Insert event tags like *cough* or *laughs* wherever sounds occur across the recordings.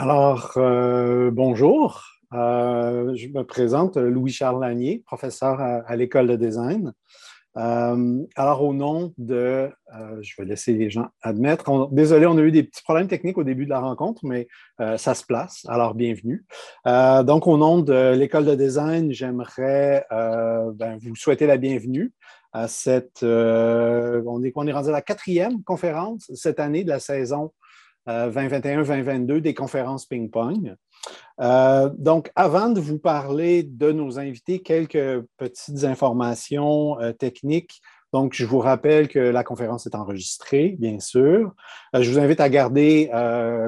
Alors, euh, bonjour. Euh, je me présente Louis-Charles Lanier, professeur à, l'école de design. Euh, alors, au nom de, je vais laisser les gens admettre, désolé, on a eu des petits problèmes techniques au début de la rencontre, mais ça se place. Alors, bienvenue. donc, au nom de l'école de design, j'aimerais ben, vous souhaiter la bienvenue à cette, on on est rendu à la quatrième conférence cette année de la saison 2021-2022 euh, des conférences ping-pong. Euh, donc, avant de vous parler de nos invités, quelques petites informations euh, techniques. Donc, je vous rappelle que la conférence est enregistrée, bien sûr. je vous invite à garder,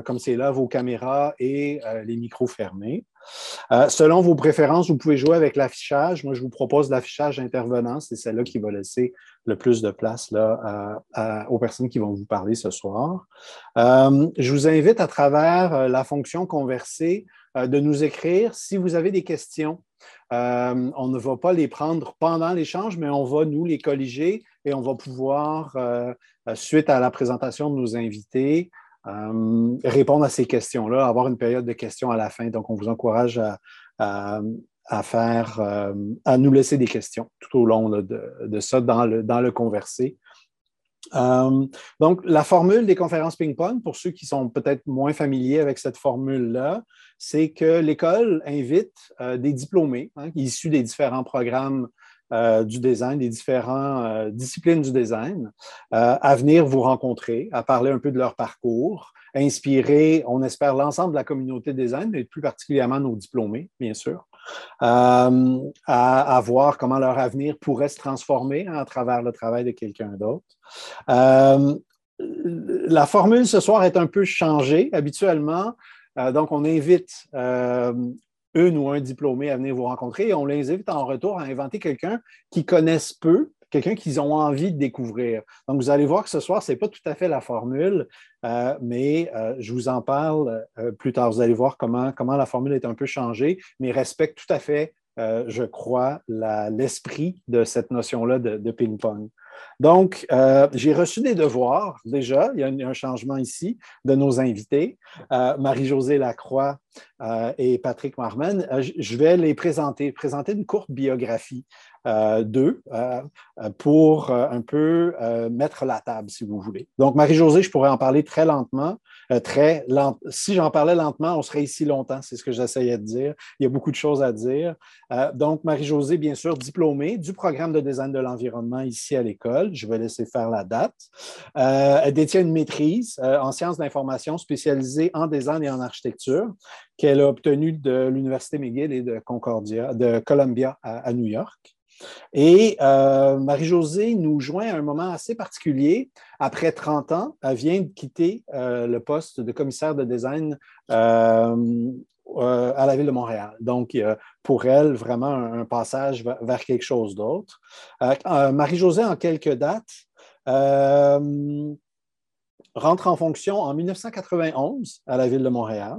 comme c'est là, vos caméras et les micros fermés. Euh, selon vos préférences, vous pouvez jouer avec l'affichage. Moi, je vous propose l'affichage intervenant. C'est celle-là qui va laisser le plus de place aux personnes qui vont vous parler ce soir. Euh, je vous invite à travers euh, la fonction converser de nous écrire si vous avez des questions. on ne va pas les prendre pendant l'échange, mais on va nous les colliger et on va pouvoir, suite à la présentation de nos invités, euh, répondre à ces questions-là, avoir une période de questions à la fin. Donc, on vous encourage à, faire, euh, à nous laisser des questions tout au long de, ça dans le, dans le conversé. Euh, donc, la formule des conférences ping-pong, pour ceux qui sont peut-être moins familiers avec cette formule-là, c'est que l'école invite des diplômés hein, issus des différents programmes euh, du design, des différentes euh, disciplines du design, euh, à venir vous rencontrer, à parler un peu de leur parcours, à inspirer, on espère, l'ensemble de la communauté design, mais plus particulièrement nos diplômés, bien sûr, à, à, voir comment leur avenir pourrait se transformer à travers le travail de quelqu'un d'autre. la formule ce soir est un peu changée. Habituellement, donc, on invite une ou un diplômé à venir vous rencontrer et on les invite en retour à inventer quelqu'un qui connaissent peu, quelqu'un qu'ils ont envie de découvrir. Donc, vous allez voir que ce soir, ce n'est pas tout à fait la formule, euh, mais euh, je vous en parle euh, plus tard. Vous allez voir comment, comment la formule est un peu changée, mais respecte tout à fait, je crois, l'esprit de cette notion-là de ping-pong. Donc, euh, j'ai reçu des devoirs déjà. Il y a un, changement ici de nos invités, euh, Marie-Josée Lacroix euh, et Patrick Marman. je vais les présenter, présenter une courte biographie d'eux pour un peu mettre la table, si vous voulez. Donc, Marie-Josée, je pourrais en parler très lentement. très lent. Si j'en parlais lentement, on serait ici longtemps, c'est ce que j'essayais de dire. Il y a beaucoup de choses à dire. donc, Marie-Josée, bien sûr, diplômée du programme de design de l'environnement ici à l'école je vais laisser faire la date. Euh, elle détient une maîtrise euh, en sciences d'information spécialisée en design et en architecture qu'elle a obtenue de l'Université McGill et de Concordia, de Columbia à, New York. Et euh, Marie-Josée nous joint à un moment assez particulier. Après 30 ans, elle vient de quitter le poste de commissaire de design euh, à la ville de Montréal. Donc, pour elle, vraiment un, passage vers quelque chose d'autre. Euh, euh, Marie-Josée, en quelques dates, rentre en fonction en 1991 à la ville de Montréal.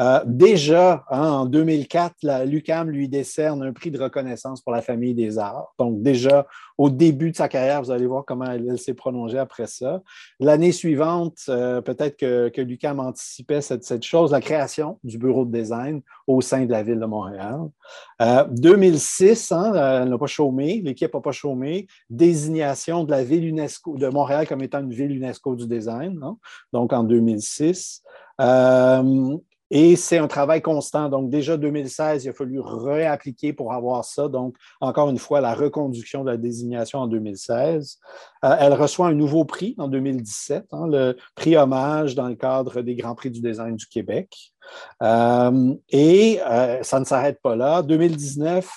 Euh, déjà, hein, en 2004, l'UCAM lui décerne un prix de reconnaissance pour la famille des arts. Donc, déjà, au début de sa carrière, vous allez voir comment elle, s'est prolongée après ça. L'année suivante, euh, peut-être que, l'UCAM anticipait cette, chose, la création du bureau de design au sein de la ville de Montréal. 2006, euh, hein, elle n'a pas chômé, l'équipe n'a pas chômé. Désignation de la ville UNESCO, de Montréal comme étant une ville UNESCO du design, hein. donc en 2006. Et c'est un travail constant. Donc, déjà 2016, il a fallu réappliquer pour avoir ça. Donc, encore une fois, la reconduction de la désignation en 2016. Euh, elle reçoit un nouveau prix en 2017, hein, le prix hommage dans le cadre des Grands Prix du design du Québec. Euh, et euh, ça ne s'arrête pas là. 2019,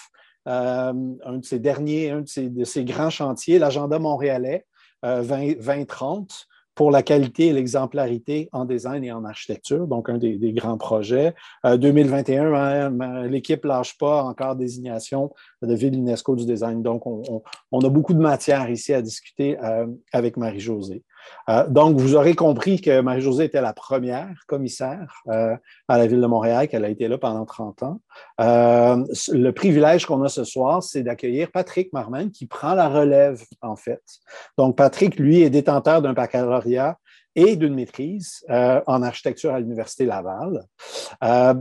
un de ses derniers, un de ses, de ses grands chantiers, l'agenda montréalais 2030 pour la qualité et l'exemplarité en design et en architecture, donc un des, grands projets. 2021, euh, hein, l'équipe lâche pas encore désignation de ville UNESCO du design. Donc, on, a beaucoup de matière ici à discuter euh, avec Marie-Josée. Euh, donc, vous aurez compris que Marie-Josée était la première commissaire euh, à la Ville de Montréal, qu'elle a été là pendant 30 ans. Euh, le privilège qu'on a ce soir, c'est d'accueillir Patrick Marman, qui prend la relève, en fait. Donc, Patrick, lui, est détenteur d'un baccalauréat et d'une maîtrise en architecture à l'Université Laval.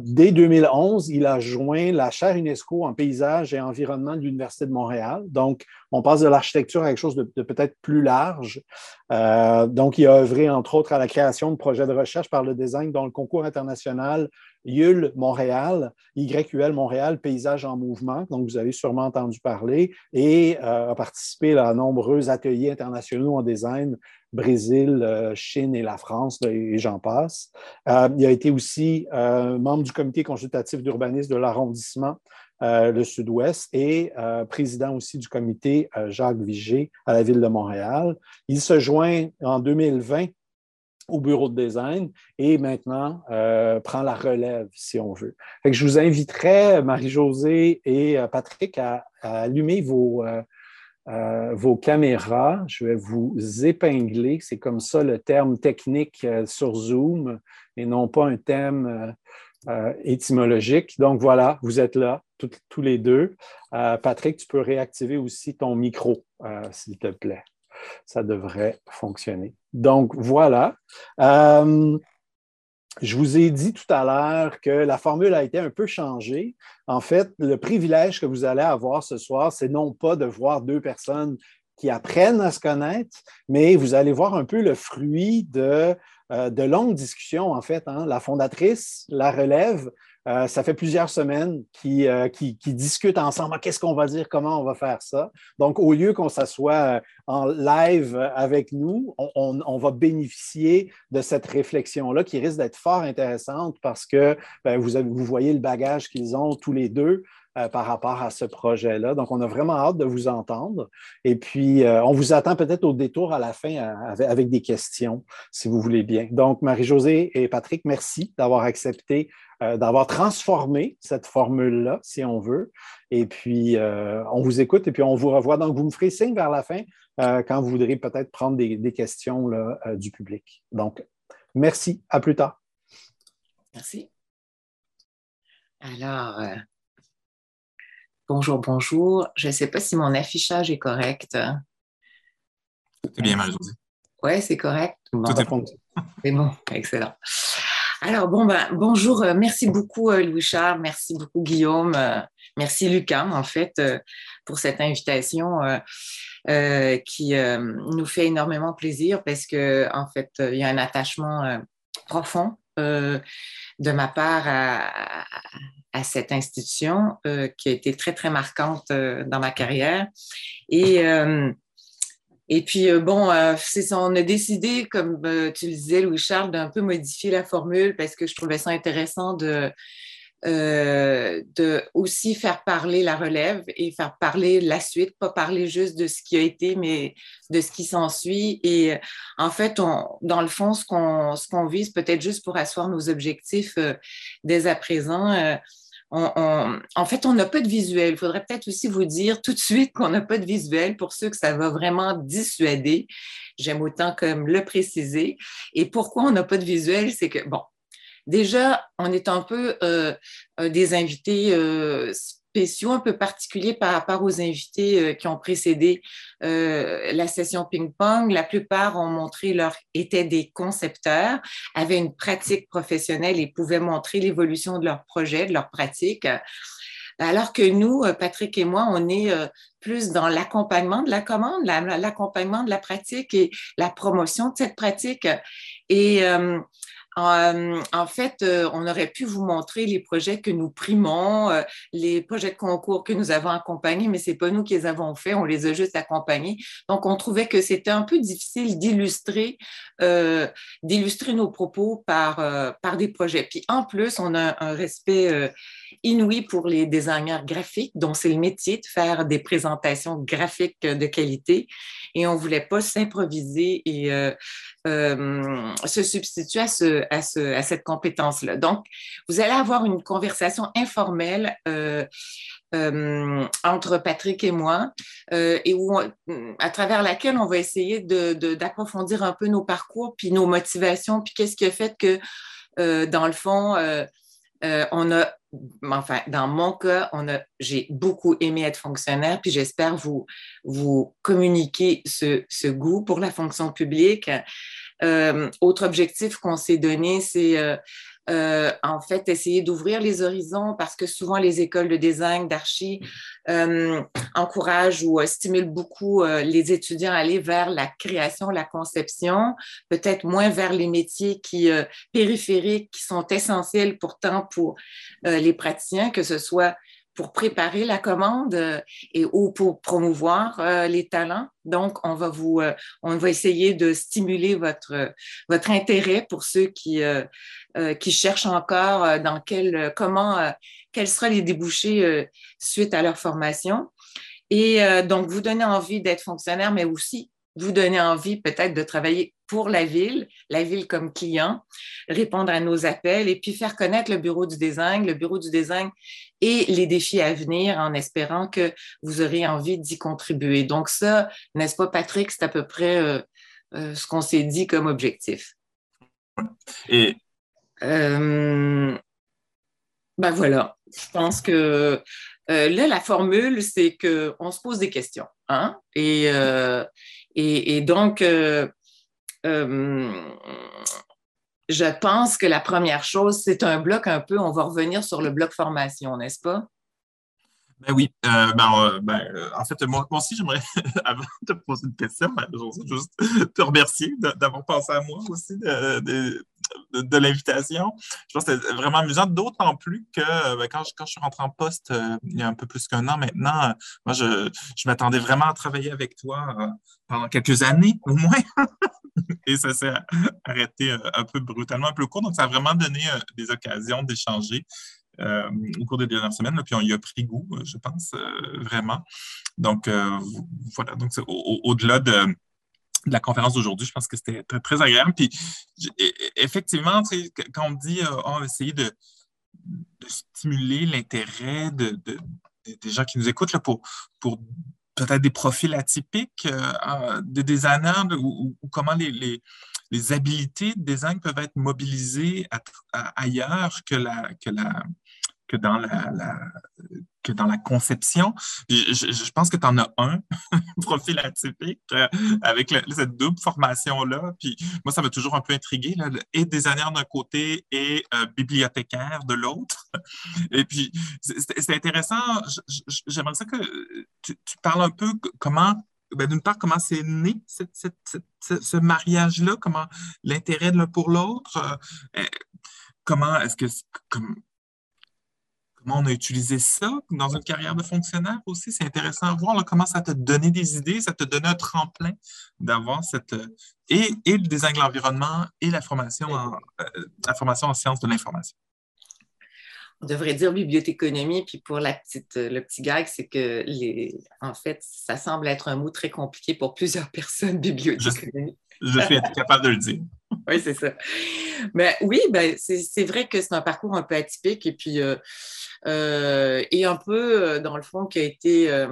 dès 2011, il a joint la chaire UNESCO en paysage et environnement de l'Université de Montréal. Donc, on passe de l'architecture à quelque chose de, peut-être plus large. donc, il a œuvré, entre autres, à la création de projets de recherche par le design dont le concours international YUL Montréal, YUL Montréal, Paysage en mouvement, donc vous avez sûrement entendu parler, et euh, a participé à nombreux ateliers internationaux en design, Brésil, euh, Chine et la France, et, j'en passe. Euh, il a été aussi membre du comité consultatif d'urbanisme de l'arrondissement le Sud-Ouest et président aussi du comité Jacques Vigé à la ville de Montréal. Il se joint en 2020 au bureau de design et maintenant euh, prend la relève, si on veut. je vous inviterai, Marie-Josée et euh, Patrick, à, allumer vos, euh, vos caméras. Je vais vous épingler. C'est comme ça le terme technique sur Zoom et non pas un thème étymologique. Donc voilà, vous êtes là, tous les deux. Patrick, tu peux réactiver aussi ton micro, s'il te plaît ça devrait fonctionner. Donc, voilà. Euh, je vous ai dit tout à l'heure que la formule a été un peu changée. En fait, le privilège que vous allez avoir ce soir, c'est non pas de voir deux personnes qui apprennent à se connaître, mais vous allez voir un peu le fruit de, euh, longues discussions, en fait. Hein. La fondatrice, la relève, euh, ça fait plusieurs semaines qu'ils euh, discutent ensemble. Ah, qu'est-ce qu'on va dire? Comment on va faire ça? Donc, au lieu qu'on s'assoie euh, en live avec nous, on, va bénéficier de cette réflexion-là qui risque d'être fort intéressante parce que ben, vous, vous voyez le bagage qu'ils ont tous les deux. Par rapport à ce projet-là. Donc, on a vraiment hâte de vous entendre. Et puis, on vous attend peut-être au détour à la fin avec, des questions, si vous voulez bien. Donc, Marie-Josée et Patrick, merci d'avoir accepté euh, d'avoir transformé cette formule-là, si on veut. Et puis, euh, on vous écoute et puis on vous revoit. Donc, vous me ferez signe vers la fin euh, quand vous voudrez peut-être prendre des, questions du public. Donc, merci. À plus tard. Merci. Alors, bonjour, bonjour. Je ne sais pas si mon affichage est correct. C'est bien, Marie-Josée. Oui, c'est correct. Tout est bon. C'est bon, excellent. Alors, bon, ben, bonjour. Euh, merci beaucoup, euh, Louis-Charles. Merci beaucoup, Guillaume. Euh, merci, Lucas, en fait, pour cette invitation qui nous fait énormément plaisir parce que, en fait, il y a un attachement profond de ma part à, cette institution qui a été très, très marquante dans ma carrière. Et et puis, euh, bon, euh, c'est on a décidé, comme euh, tu le disais, Louis-Charles, d'un peu modifier la formule parce que je trouvais ça intéressant de, de aussi faire parler la relève et faire parler la suite, pas parler juste de ce qui a été, mais de ce qui s'ensuit. Et en fait, on, dans le fond, ce qu'on vise, peut-être juste pour asseoir nos objectifs dès à présent, en fait, on n'a pas de visuel. Il faudrait peut-être aussi vous dire tout de suite qu'on n'a pas de visuel pour ceux que ça va vraiment dissuader. J'aime autant comme le préciser. Et pourquoi on n'a pas de visuel, c'est que, bon, déjà, on est un peu euh, des invités euh, spéciaux, un peu particuliers par rapport aux invités euh, qui ont précédé euh, la session ping-pong. La plupart ont montré leur étaient des concepteurs, avaient une pratique professionnelle et pouvaient montrer l'évolution de leur projet, de leur pratique. Alors que nous, euh, Patrick et moi, on est plus dans l'accompagnement de la commande, l'accompagnement de la pratique et la promotion de cette pratique. Et euh, en fait, euh, on aurait pu vous montrer les projets que nous primons, euh, les projets de concours que nous avons accompagnés, mais c'est pas nous qui les avons faits, on les a juste accompagnés. Donc, on trouvait que c'était un peu difficile d'illustrer, d'illustrer nos propos par, par des projets. Puis en plus, on a un respect inouï pour les designers graphiques, dont c'est le métier de faire des présentations graphiques de qualité. Et on voulait pas s'improviser et se substituer à ce à, cette compétence-là. Donc, vous allez avoir une conversation informelle euh, euh, entre Patrick et moi, euh, à travers laquelle on va essayer d'approfondir un peu nos parcours, puis nos motivations, puis qu'est-ce qui a fait que, dans le fond, on a enfin, dans mon cas, on a, j'ai beaucoup aimé être fonctionnaire, puis j'espère vous, vous communiquer ce, ce, goût pour la fonction publique. autre objectif qu'on s'est donné, c'est euh, en fait, essayer d'ouvrir les horizons parce que souvent les écoles de design, d'archi euh, encouragent ou euh, stimulent beaucoup les étudiants à aller vers la création, la conception, peut-être moins vers les métiers qui périphériques qui sont essentiels pourtant pour les praticiens, que ce soit pour préparer la commande euh, et ou pour promouvoir euh, les talents. Donc, on va vous, euh, on va essayer de stimuler votre intérêt pour ceux qui qui cherchent encore dans quel comment quels seraient les débouchés suite à leur formation. Et donc, vous donner envie d'être fonctionnaire, mais aussi vous donner envie peut-être de travailler pour la ville, la ville comme client, répondre à nos appels et puis faire connaître le bureau du design, le bureau du design et les défis à venir en espérant que vous aurez envie d'y contribuer. Donc ça, n'est-ce pas Patrick, c'est à peu près euh, euh, ce qu'on s'est dit comme objectif. Et euh, ben voilà, je pense que là, la formule, c'est qu'on se pose des questions. Hein? Et, et, donc, euh, euh, je pense que la première chose, c'est un bloc un peu, on va revenir sur le bloc formation, n'est-ce pas? Ben oui. Euh, ben, ben en fait, moi, aussi, j'aimerais, *laughs* avant de te poser une question, ben, juste te remercier d'avoir pensé à moi aussi de, l'invitation. Je pense que c'était vraiment amusant, d'autant plus que ben, quand, je, quand je suis rentré en poste euh, il y a un peu plus qu'un an maintenant, euh, moi, je, m'attendais vraiment à travailler avec toi euh, pendant quelques années au moins. *laughs* *laughs* Et ça s'est arrêté un peu brutalement, un peu court. Donc, ça a vraiment donné des occasions d'échanger. au cours des dernières semaines, puis on y a pris goût, je pense, vraiment. Donc, voilà, donc au-delà de, la conférence d'aujourd'hui. Je pense que c'était très, très, agréable. Puis, effectivement, quand on dit euh, on va essayer de, stimuler l'intérêt de, des gens qui nous écoutent là, pour peut-être des profils atypiques euh, de designers ou, comment les, les, les, habilités de design peuvent être mobilisées ailleurs que la, que la, que dans la, que dans la conception. Je, pense que tu en as un *laughs* profil atypique euh, avec cette double formation-là. Puis moi, ça m'a toujours un peu intrigué, là, et designer d'un côté et euh, bibliothécaire de l'autre. Et puis, c'est intéressant. J'aimerais ça que tu, parles un peu comment ben, d'une part, comment c'est né ce mariage-là, comment l'intérêt de l'un pour l'autre, euh, comment est-ce que, comment on a utilisé ça dans une carrière de fonctionnaire aussi? C'est intéressant à voir comment ça t'a donné des idées, ça t'a donné un tremplin d'avoir cette. Euh, et, le design de l'environnement et la formation en, euh, la formation en sciences de l'information. On devrait dire bibliothéconomie, puis pour la petite, euh, le petit gag, c'est que les, en fait, ça semble être un mot très compliqué pour plusieurs *laughs* personnes, bibliothéconomie. Je, suis capable de le dire. *laughs* oui, c'est ça. Oui, ben, c'est vrai que c'est un parcours un peu atypique et puis euh, et un peu, euh, dans le fond, qui a été euh,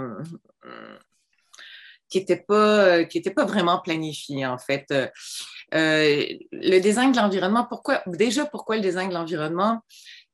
qui n'était pas, pas vraiment planifié, en fait. le design de l'environnement, pourquoi, déjà, pourquoi le design de l'environnement?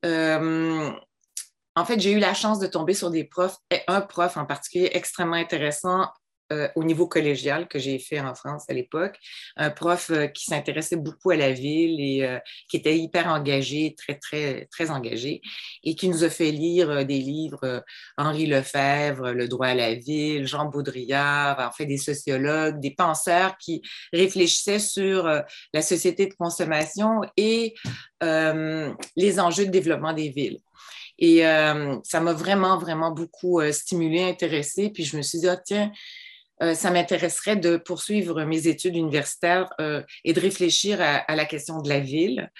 en fait, j'ai eu la chance de tomber sur des profs, un prof en particulier extrêmement intéressant euh, au niveau collégial que j'ai fait en France à l'époque, un prof euh, qui s'intéressait beaucoup à la ville et euh, qui était hyper engagé, très, très, très engagé, et qui nous a fait lire des livres, Henri Lefebvre, Le droit à la ville, Jean Baudrillard, en fait des sociologues, des penseurs qui réfléchissaient sur la société de consommation et les enjeux de développement des villes. Et ça m'a vraiment, vraiment beaucoup stimulé, intéressé. Puis je me suis dit, ah, tiens, euh, ça m'intéresserait de poursuivre mes études universitaires euh, et de réfléchir à, la question de la ville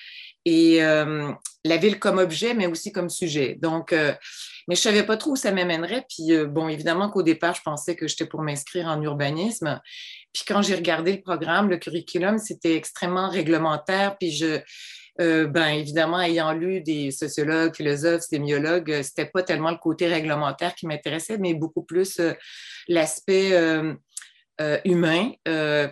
et euh, la ville comme objet, mais aussi comme sujet. Donc, mais je savais pas trop où ça m'amènerait. Puis, bon, évidemment qu'au départ, je pensais que j'étais pour m'inscrire en urbanisme. Puis, quand j'ai regardé le programme, le curriculum, c'était extrêmement réglementaire. Puis, je, ben, évidemment, ayant lu des sociologues, philosophes, sémiologues, c'était pas tellement le côté réglementaire qui m'intéressait, mais beaucoup plus l'aspect euh, euh, humain euh,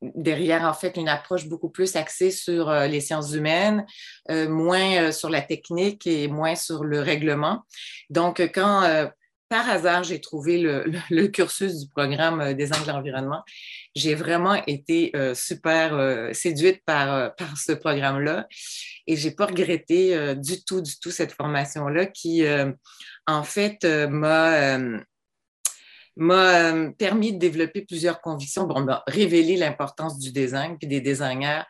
derrière, en fait, une approche beaucoup plus axée sur les sciences humaines, moins sur la technique et moins sur le règlement. Donc, quand par hasard, j'ai trouvé le, cursus du programme euh, Design de l'environnement. J'ai vraiment été euh, super euh, séduite par, par ce programme-là et j'ai pas regretté du tout, du tout cette formation-là qui, en fait, m'a m'a permis de développer plusieurs convictions, bon, révélé l'importance du design puis des designers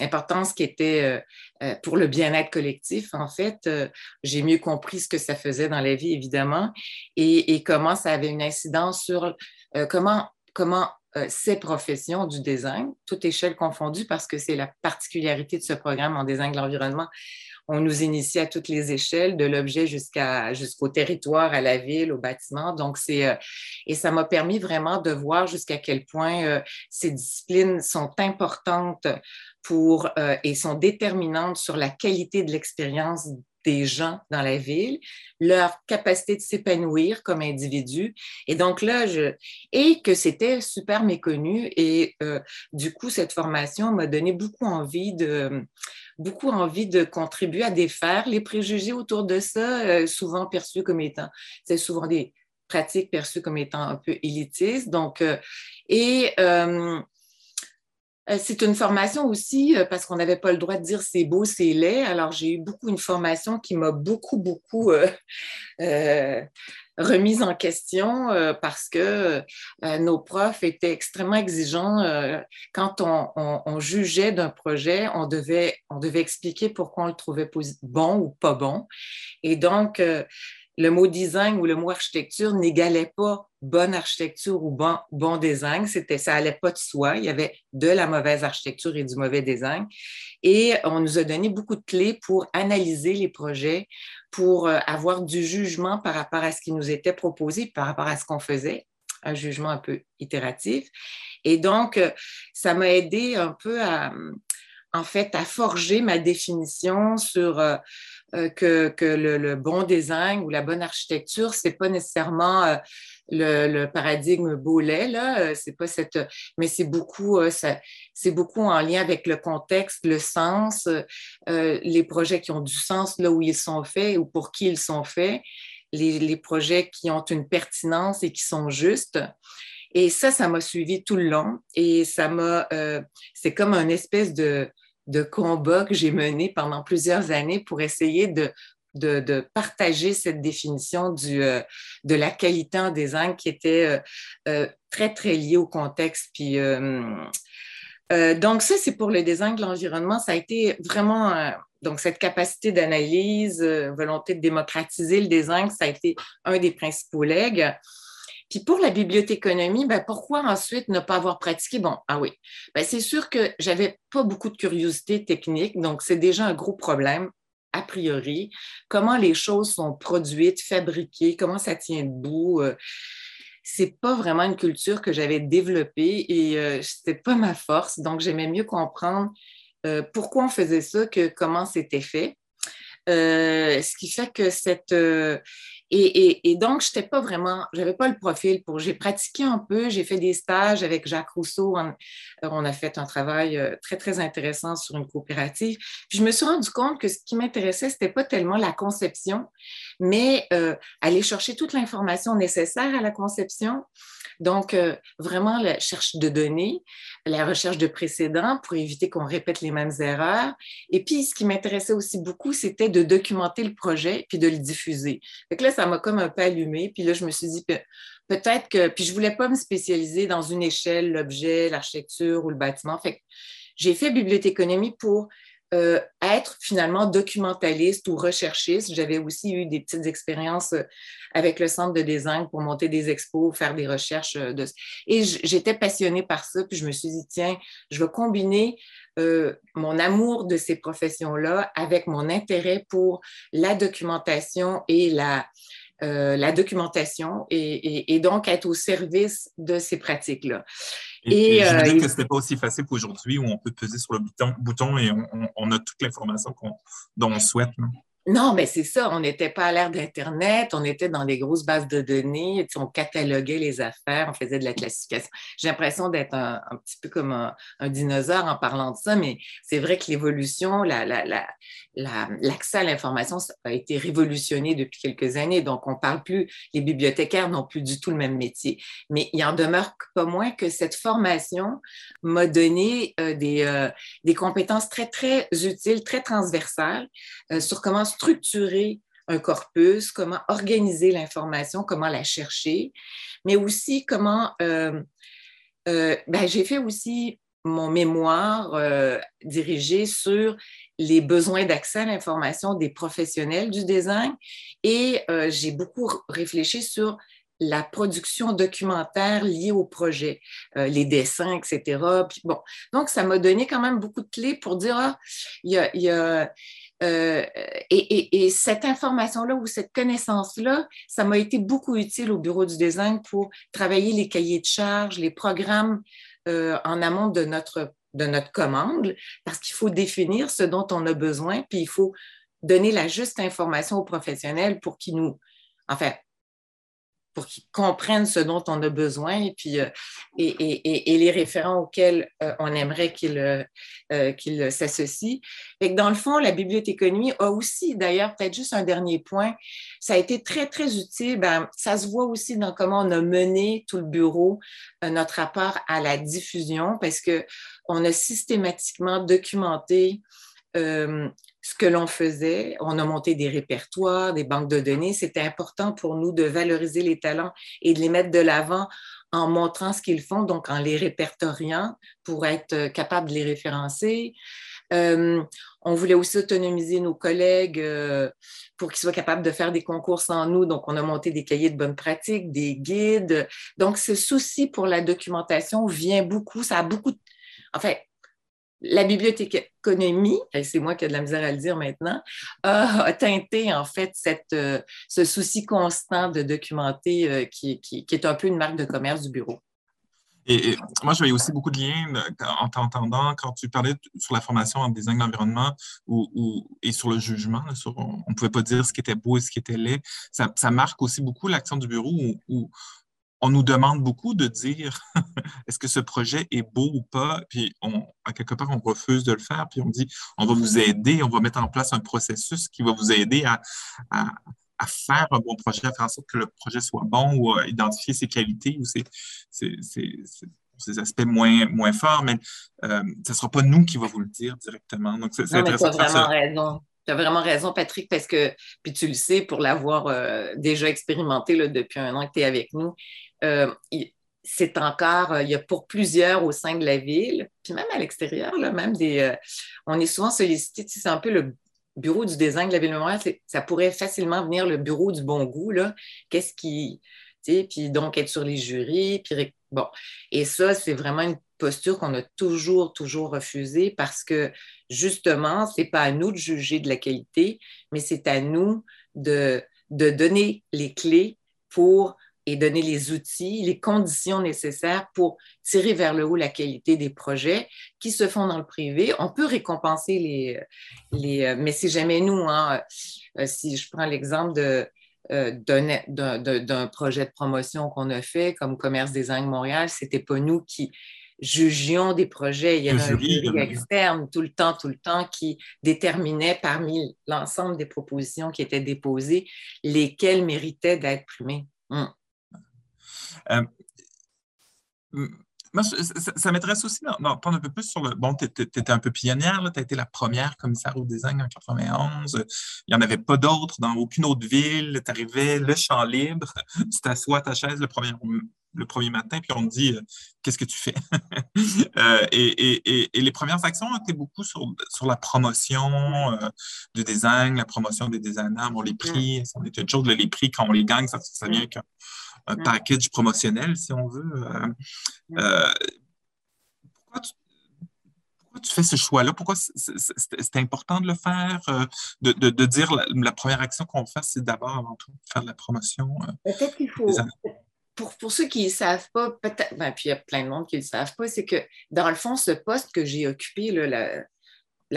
importance qui était euh, euh, pour le bien-être collectif. En fait, euh, j'ai mieux compris ce que ça faisait dans la vie, évidemment, et, comment ça avait une incidence sur comment, comment ces professions du design, toutes échelles confondues, parce que c'est la particularité de ce programme en design de l'environnement. On nous initie à toutes les échelles, de l'objet jusqu'à, jusqu'au territoire, à la ville, au bâtiment. Donc, c'est, et ça m'a permis vraiment de voir jusqu'à quel point ces disciplines sont importantes pour, euh, et sont déterminantes sur la qualité de l'expérience des gens dans la ville, leur capacité de s'épanouir comme individu. Et donc là, je... et que c'était super méconnu. Et euh, du coup, cette formation m'a donné beaucoup envie de beaucoup envie de contribuer à défaire les préjugés autour de ça, euh, souvent perçus comme étant, c'est souvent des pratiques perçues comme étant un peu élitistes. Donc, et euh, c'est une formation aussi euh, parce qu'on n'avait pas le droit de dire c'est beau, c'est laid. Alors, j'ai eu beaucoup une formation qui m'a beaucoup, beaucoup euh, remise en question parce que nos profs étaient extrêmement exigeants. quand on, jugeait d'un projet, on devait, on devait expliquer pourquoi on le trouvait bon ou pas bon. Et donc, le mot design ou le mot architecture n'égalait pas bonne architecture ou bon, bon design. C'était, ça allait pas de soi. Il y avait de la mauvaise architecture et du mauvais design. Et on nous a donné beaucoup de clés pour analyser les projets, pour euh, avoir du jugement par rapport à ce qui nous était proposé, par rapport à ce qu'on faisait, un jugement un peu itératif. Et donc, euh, ça m'a aidé un peu à, en fait, à forger ma définition sur euh, euh, que, le, bon design ou la bonne architecture, c'est pas nécessairement euh, le, paradigme Bolet, là, euh, c'est pas cette, mais c'est beaucoup, c'est beaucoup en lien avec le contexte, le sens, les projets qui ont du sens là où ils sont faits ou pour qui ils sont faits, les, les projets qui ont une pertinence et qui sont justes. Et ça, ça m'a suivi tout le long et ça m'a, c'est comme un espèce de, de combat que j'ai mené pendant plusieurs années pour essayer de, partager cette définition euh, de la qualité en design qui était euh, euh, très, très liée au contexte. Puis, donc, ça, c'est pour le design de l'environnement. Ça a été vraiment, donc, cette capacité d'analyse, volonté de démocratiser le design, ça a été un des principaux legs. Puis pour la bibliothéconomie, ben pourquoi ensuite ne pas avoir pratiqué? Bon, ah oui, ben c'est sûr que j'avais pas beaucoup de curiosité technique, donc c'est déjà un gros problème a priori. Comment les choses sont produites, fabriquées, comment ça tient debout. Euh, c'est pas vraiment une culture que j'avais développée et euh, c'était pas ma force. Donc, j'aimais mieux comprendre euh, pourquoi on faisait ça que comment c'était fait. ce qui fait que cette, et, donc, je n'étais pas vraiment, j'avais pas le profil pour. J'ai pratiqué un peu, j'ai fait des stages avec Jacques Rousseau. On, a fait un travail euh, très, très intéressant sur une coopérative. Puis je me suis rendu compte que ce qui m'intéressait, ce n'était pas tellement la conception, mais euh, aller chercher toute l'information nécessaire à la conception. Donc, euh, vraiment, la recherche de données, la recherche de précédents pour éviter qu'on répète les mêmes erreurs. Et puis, ce qui m'intéressait aussi beaucoup, c'était de documenter le projet puis de le diffuser. Donc là, ça m'a comme un peu allumé. Puis là, je me suis dit, peut-être que. Puis je voulais pas me spécialiser dans une échelle, l'objet, l'architecture ou le bâtiment. Fait que j'ai fait bibliothéconomie pour euh, être finalement documentaliste ou recherchiste. J'avais aussi eu des petites expériences euh, avec le centre de design pour monter des expos, faire des recherches. Euh, de... Et j'étais passionnée par ça, puis je me suis dit, tiens, je vais combiner mon amour de ces professions-là avec mon intérêt pour la documentation et la, la documentation et, et, donc être au service de ces pratiques-là. Et, et, euh, que ce n'était pas aussi facile qu'aujourd'hui où on peut peser sur le bouton, bouton et on, a toute l'information dont on souhaite. Non, mais c'est ça. On n'était pas à l'ère d'Internet. On était dans des grosses bases de données. On cataloguait les affaires. On faisait de la classification. J'ai l'impression d'être un, petit peu comme un, dinosaure en parlant de ça, mais c'est vrai que l'évolution, l'accès à l'information a été révolutionné depuis quelques années. Donc, on ne parle plus, les bibliothécaires n'ont plus du tout le même métier. Mais il en demeure pas moins que cette formation m'a donné euh, des, euh, des compétences très, très utiles, très transversales euh, sur comment structurer un corpus, comment organiser l'information, comment la chercher, mais aussi comment... Ben, j'ai fait aussi mon mémoire euh, dirigé sur les besoins d'accès à l'information des professionnels du design et j'ai beaucoup réfléchi sur la production documentaire liée au projet, les dessins, etc. bon, donc, ça m'a donné quand même beaucoup de clés pour dire, ah, il y a euh, et, cette information-là ou cette connaissance-là, ça m'a été beaucoup utile au bureau du design pour travailler les cahiers de charges, les programmes euh, en amont de notre, de notre commande, parce qu'il faut définir ce dont on a besoin, puis il faut donner la juste information aux professionnels pour qu'ils nous, enfin, pour qu'ils comprennent ce dont on a besoin et, puis, euh, et, les référents auxquels euh, on aimerait qu'ils euh, s'associent. Et dans le fond, la bibliothéconomie a aussi, d'ailleurs, peut-être juste un dernier point, ça a été très, très utile. Ben, ça se voit aussi dans comment on a mené tout le bureau, notre rapport à la diffusion, parce qu'on a systématiquement documenté ce que l'on faisait. On a monté des répertoires, des banques de données. C'était important pour nous de valoriser les talents et de les mettre de l'avant en montrant ce qu'ils font, donc en les répertoriant pour être capable de les référencer. Euh, on voulait aussi autonomiser nos collègues euh, pour qu'ils soient capables de faire des concours sans nous. Donc, on a monté des cahiers de bonnes pratiques, des guides. Donc, ce souci pour la documentation vient beaucoup, ça a beaucoup, en fait, la bibliothéconomie, c'est moi qui ai de la misère à le dire maintenant, a, teinté en fait euh, ce souci constant de documenter euh, qui, est un peu une marque de commerce du bureau. Et, moi, j'avais aussi beaucoup de liens euh, en t'entendant quand tu parlais sur la formation en design d'environnement ou, et sur le jugement. on ne pouvait pas dire ce qui était beau et ce qui était laid. Ça, marque aussi beaucoup l'action du bureau on nous demande beaucoup de dire *laughs* est-ce que ce projet est beau ou pas, puis on, à quelque part, on refuse de le faire, puis on dit on va vous aider, on va mettre en place un processus qui va vous aider à, faire un bon projet, à faire en sorte que le projet soit bon ou à identifier ses qualités ou ses, aspects moins, moins forts, mais euh, ce ne sera pas nous qui va vous le dire directement. Donc, c'est intéressant. Tu as vraiment raison. Tu as vraiment raison, Patrick, parce que, puis tu le sais, pour l'avoir euh, déjà expérimenté là, depuis un an que tu es avec nous, euh, c'est encore, euh, il y a pour plusieurs au sein de la ville, puis même à l'extérieur, même des, on est souvent sollicité, c'est un peu le bureau du design de la ville de Montréal, ça pourrait facilement venir le bureau du bon goût, là. Qu'est-ce qui, tu sais, puis donc être sur les jurys, puis bon. Et ça, c'est vraiment une posture qu'on a toujours, toujours refusée parce que justement, c'est pas à nous de juger de la qualité, mais c'est à nous de, de donner les clés pour et donner les outils, les conditions nécessaires pour tirer vers le haut la qualité des projets qui se font dans le privé. On peut récompenser les, les euh, mais c'est jamais nous. Hein, euh, si je prends l'exemple de, euh, d'un projet de promotion qu'on a fait comme Commerce Design Montréal, c'était pas nous qui jugions des projets. Il y avait un jury externe tout le temps, tout le temps, qui déterminait parmi l'ensemble des propositions qui étaient déposées lesquelles méritaient d'être primées. Hum. Euh, moi, ça, m'intéresse aussi d'en prendre un peu plus sur le. Bon, tu étais un peu pionnière, tu as été la première commissaire au design en 91. Il n'y en avait pas d'autres dans aucune autre ville. Tu arrivais, le champ libre, *laughs* tu t'assois à ta chaise le premier, le premier matin, puis on te dit euh, Qu'est-ce que tu fais? *laughs* Euh, et, les premières actions étaient beaucoup sur, sur la promotion du design, la promotion des designers. Bon, les prix, ça est une chose, les prix, quand on les gagne, ça, ça vient qu'un un package promotionnel, si on veut. Euh, euh, pourquoi, tu, fais ce choix-là? Pourquoi c'est important de le faire? Euh, de, dire la, première action qu'on fait, c'est d'abord avant tout faire de la promotion? peut-être qu'il faut. Pour, pour, ceux qui ne savent pas, peut-être, ben, puis il y a plein de monde qui ne le savent pas, c'est que dans le fond, ce poste que j'ai occupé, là, la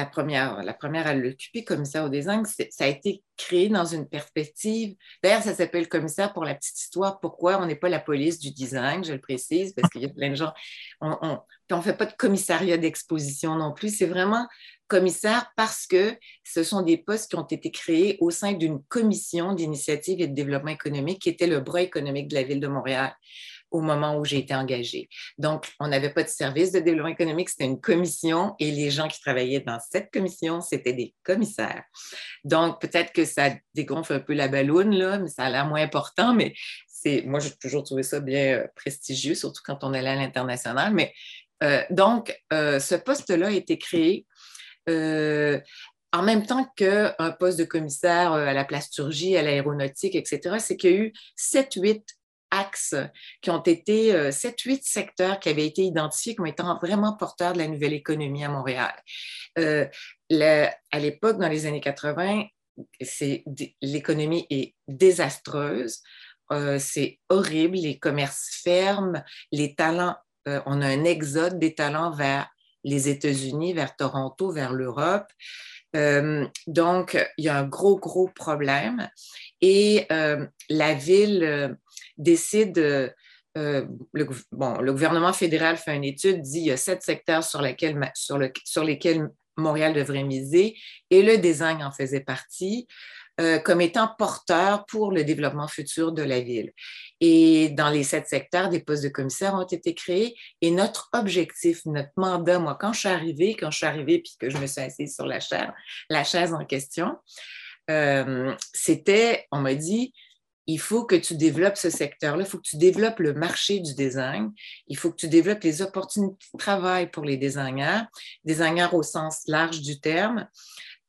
première, la première à l'occuper, commissaire au design, ça a été créé dans une perspective. D'ailleurs, ça s'appelle commissaire pour la petite histoire. Pourquoi on n'est pas la police du design, je le précise, parce qu'il y a plein de gens. On ne fait pas de commissariat d'exposition non plus. C'est vraiment commissaire parce que ce sont des postes qui ont été créés au sein d'une commission d'initiative et de développement économique qui était le bras économique de la ville de Montréal au moment où j'ai été engagée. Donc, on n'avait pas de service de développement économique, c'était une commission et les gens qui travaillaient dans cette commission, c'était des commissaires. Donc, peut-être que ça dégonfle un peu la balloune, là, mais ça a l'air moins important, mais c'est, moi, j'ai toujours trouvé ça bien euh, prestigieux, surtout quand on allait à l'international. Mais euh, donc, euh, ce poste-là a été créé en même temps qu'un poste de commissaire à la plasturgie, à l'aéronautique, etc., c'est qu'il y a eu 7-8 qui ont été, 7-8 euh, secteurs qui avaient été identifiés comme étant vraiment porteurs de la nouvelle économie à Montréal. Euh, à l'époque, dans les années 80, l'économie est désastreuse. Euh, c'est horrible, les commerces ferment, les talents, on a un exode des talents vers les États-Unis, vers Toronto, vers l'Europe. donc, il y a un gros, gros problème. Et la ville décide, euh, le, bon, le gouvernement fédéral fait une étude, dit il y a sept secteurs sur, lesquels, Montréal devrait miser et le design en faisait partie. Euh, comme étant porteur pour le développement futur de la ville. Et dans les sept secteurs, des postes de commissaires ont été créés. Et notre objectif, notre mandat, moi, quand je suis arrivée, quand je suis arrivée puis que je me suis assise sur la la chaise en question, euh, c'était, on m'a dit, il faut que tu développes ce secteur-là, il faut que tu développes le marché du design, il faut que tu développes les opportunités de travail pour les designers, designers au sens large du terme,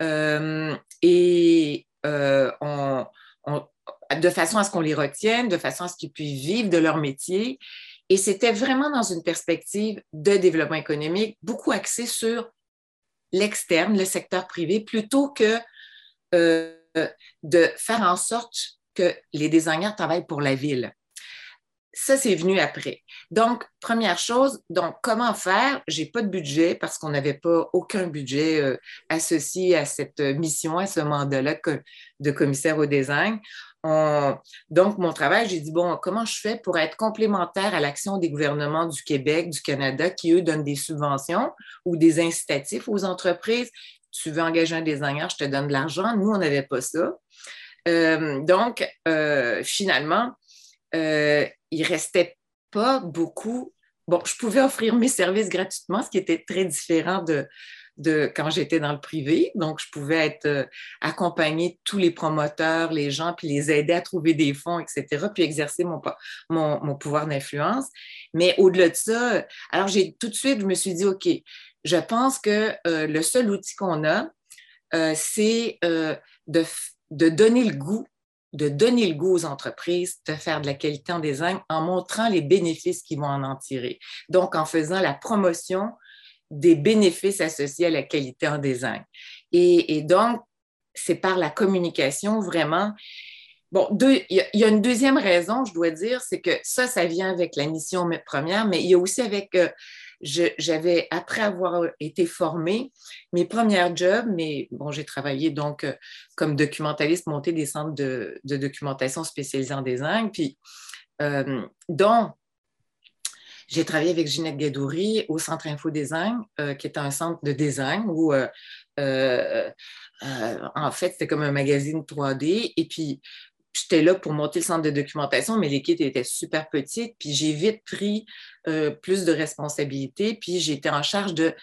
euh, et euh, de façon à ce qu'on les retienne, de façon à ce qu'ils puissent vivre de leur métier. Et c'était vraiment dans une perspective de développement économique, beaucoup axé sur l'externe, le secteur privé, plutôt que euh, de faire en sorte que les designers travaillent pour la ville. Ça, c'est venu après. Donc, première chose, donc comment faire? J'ai pas de budget parce qu'on n'avait pas aucun budget euh, associé à cette mission, à ce mandat-là de commissaire au design. donc, mon travail, j'ai dit, bon, comment je fais pour être complémentaire à l'action des gouvernements du Québec, du Canada, qui, eux, donnent des subventions ou des incitatifs aux entreprises? Tu veux engager un designer, je te donne de l'argent. Nous, on n'avait pas ça. Euh, donc, euh, finalement, euh, il ne restait pas beaucoup. Bon, je pouvais offrir mes services gratuitement, ce qui était très différent de, de quand j'étais dans le privé. Donc, je pouvais être accompagner tous les promoteurs, les gens, puis les aider à trouver des fonds, etc., puis exercer mon, mon, mon pouvoir d'influence. Mais au-delà de ça, alors j'ai tout de suite, je me suis dit, OK, je pense que le seul outil qu'on a, c'est de de donner le goût, de donner le goût aux entreprises de faire de la qualité en design en montrant les bénéfices qu'ils vont en tirer. Donc, en faisant la promotion des bénéfices associés à la qualité en design. Et, donc, c'est par la communication vraiment. Bon, il y, a une deuxième raison, je dois dire, c'est que ça, ça vient avec la mission première, mais il y a aussi avec euh, j'avais, après avoir été formée, mes premières jobs, mais bon, j'ai travaillé donc euh, comme documentaliste, monter des centres de, documentation spécialisés en design, puis euh, dont j'ai travaillé avec Ginette Gadouri au Centre Info Design, euh, qui est un centre de design où, en fait, c'était comme un magazine 3D. Et puis, j'étais là pour monter le centre de documentation, mais l'équipe était super petite. Puis j'ai vite pris euh, plus de responsabilités. Puis j'étais en charge de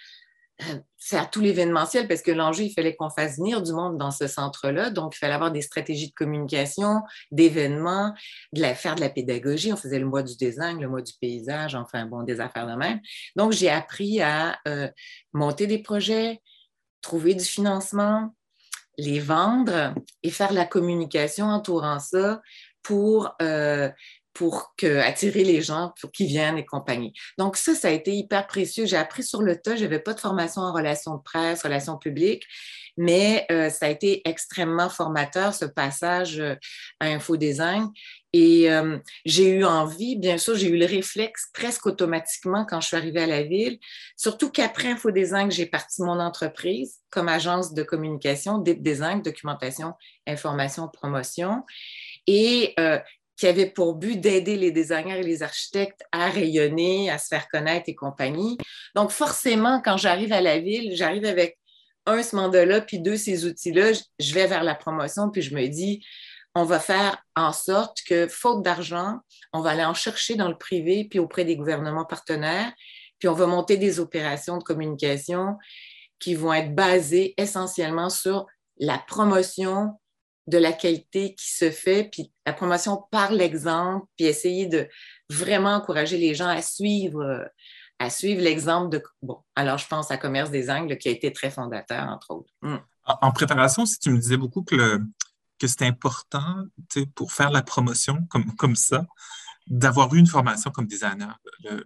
euh, faire tout l'événementiel parce que l'enjeu, il fallait qu'on fasse venir du monde dans ce centre-là. Donc, il fallait avoir des stratégies de communication, d'événements, de la, faire de la pédagogie. On faisait le mois du design, le mois du paysage, enfin, bon, des affaires de même. Donc, j'ai appris à euh, monter des projets, trouver du financement, les vendre et faire la communication entourant ça pour euh, pour attirer les gens pour qu'ils viennent et compagnie. Donc ça, ça a été hyper précieux. J'ai appris sur le tas. Je n'avais pas de formation en relations de presse, relations publiques, mais euh, ça a été extrêmement formateur, ce passage euh, à infodesign. Et euh, j'ai eu envie, bien sûr, j'ai eu le réflexe presque automatiquement quand je suis arrivée à la ville, surtout qu'après infodesign, j'ai parti mon entreprise comme agence de communication, Design, documentation, information, promotion. Et qui avait pour but d'aider les designers et les architectes à rayonner, à se faire connaître et compagnie. Donc, forcément, quand j'arrive à la ville, j'arrive avec un, ce mandat-là, puis deux, ces outils-là, je vais vers la promotion, puis je me dis, on va faire en sorte que, faute d'argent, on va aller en chercher dans le privé, puis auprès des gouvernements partenaires, puis on va monter des opérations de communication qui vont être basées essentiellement sur la promotion de la qualité qui se fait, puis la promotion par l'exemple, puis essayer de vraiment encourager les gens à suivre, à suivre l'exemple de. Bon, alors je pense à Commerce des Angles qui a été très fondateur, entre autres. Hmm. En, préparation, si tu me disais beaucoup que, le, que c'est important pour faire la promotion comme, comme ça, d'avoir eu une formation comme designer, le,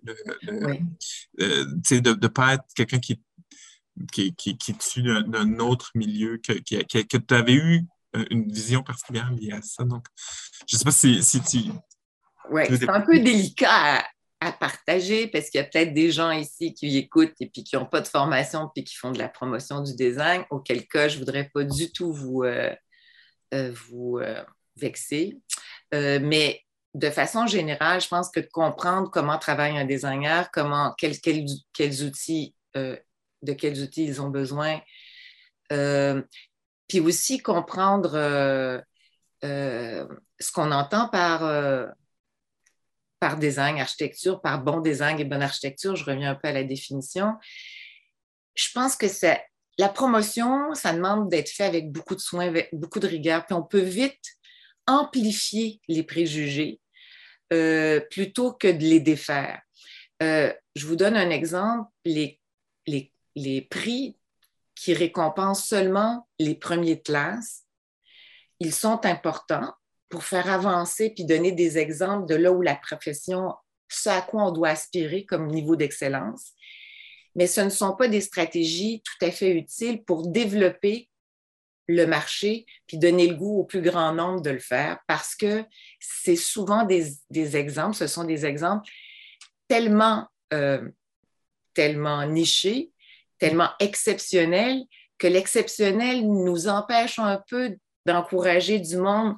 euh, de ne pas être quelqu'un qui qui, qui, qui est d'un autre milieu, que, que, que tu avais eu euh, une vision particulière liée à ça. Donc, je ne sais pas si, si tu. Oui, c'est un peu délicat à, partager parce qu'il y a peut-être des gens ici qui écoutent et puis qui n'ont pas de formation puis qui font de la promotion du design, auquel cas je ne voudrais pas du tout vous, euh, euh, vous vexer. mais de façon générale, je pense que comprendre comment travaille un designer, comment, quels, outils, de quels outils ils ont besoin, puis aussi comprendre euh, euh, ce qu'on entend par, euh, par design, architecture, par bon design et bonne architecture. Je reviens un peu à la définition. Je pense que c'est la promotion, ça demande d'être fait avec beaucoup de soin, beaucoup de rigueur. Puis on peut vite amplifier les préjugés plutôt que de les défaire. je vous donne un exemple. Les, les, les prix qui récompensent seulement les premiers de classe. Ils sont importants pour faire avancer puis donner des exemples de là où la profession, ce à quoi on doit aspirer comme niveau d'excellence. Mais ce ne sont pas des stratégies tout à fait utiles pour développer le marché puis donner le goût au plus grand nombre de le faire parce que c'est souvent des, exemples, ce sont des exemples tellement, euh, tellement nichés tellement exceptionnel que l'exceptionnel nous empêche un peu d'encourager du monde,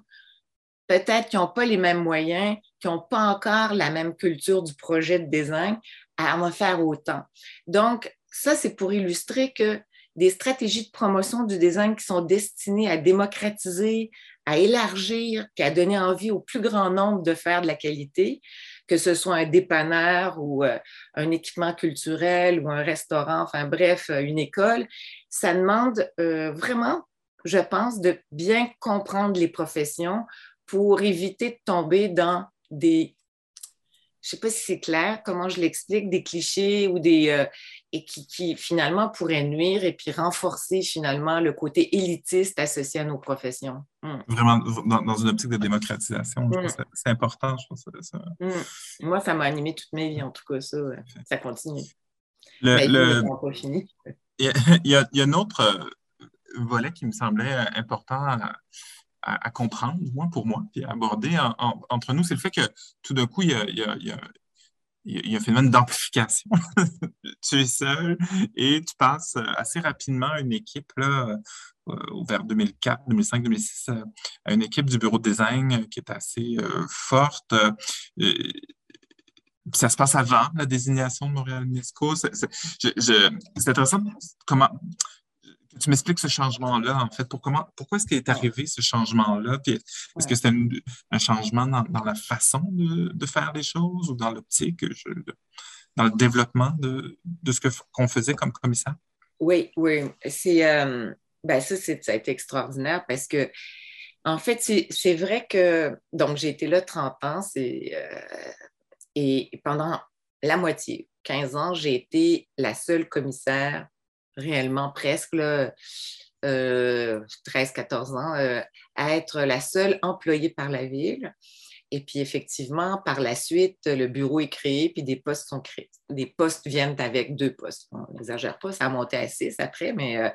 peut-être qui n'ont pas les mêmes moyens, qui n'ont pas encore la même culture du projet de design, à en faire autant. Donc, ça, c'est pour illustrer que des stratégies de promotion du design qui sont destinées à démocratiser, à élargir, puis à donner envie au plus grand nombre de faire de la qualité, que ce soit un dépanneur ou euh, un équipement culturel ou un restaurant, enfin bref, euh, une école, ça demande euh, vraiment, je pense, de bien comprendre les professions pour éviter de tomber dans des je ne sais pas si c'est clair comment je l'explique, des clichés ou des euh, et qui, finalement pourraient nuire et puis renforcer finalement le côté élitiste associé à nos professions. Hmm. Vraiment dans, une optique de démocratisation, hmm. c'est important, je pense. Ça. Hmm. Moi, ça m'a animé toute ma vie, en tout cas, ça, ça continue. Le, le... fini. *laughs* Il, y a, il y a un autre euh, volet qui me semblait euh, important à, à, comprendre, moins pour moi, puis à aborder entre nous, c'est le fait que tout d'un coup, il y a, un phénomène d'amplification. *laughs* tu es seul et tu passes assez rapidement à une équipe là, euh, vers 2004, 2005, 2006, à une équipe du bureau de design qui est assez euh, forte. ça se passe avant la désignation de Montréal UNESCO. C'est intéressant comment tu m'expliques ce changement-là, en fait. Pour comment, pourquoi est-ce qu'il est arrivé ce changement-là? Est-ce que c'était un changement dans, la façon de, faire les choses ou dans l'optique, dans le développement de, ce qu'on faisait comme commissaire? Oui, oui. C'est, euh, ben ça, ça a été extraordinaire parce que, en fait, c'est vrai que, donc, j'ai été là 30 ans euh, et pendant la moitié, 15 ans, j'ai été la seule commissaire réellement presque 13-14 euh, ans, euh, à être la seule employée par la ville. et puis effectivement, par la suite, le bureau est créé, puis des postes sont créés. Des postes viennent avec deux postes. On n'exagère pas, ça a monté à six après, mais... Euh,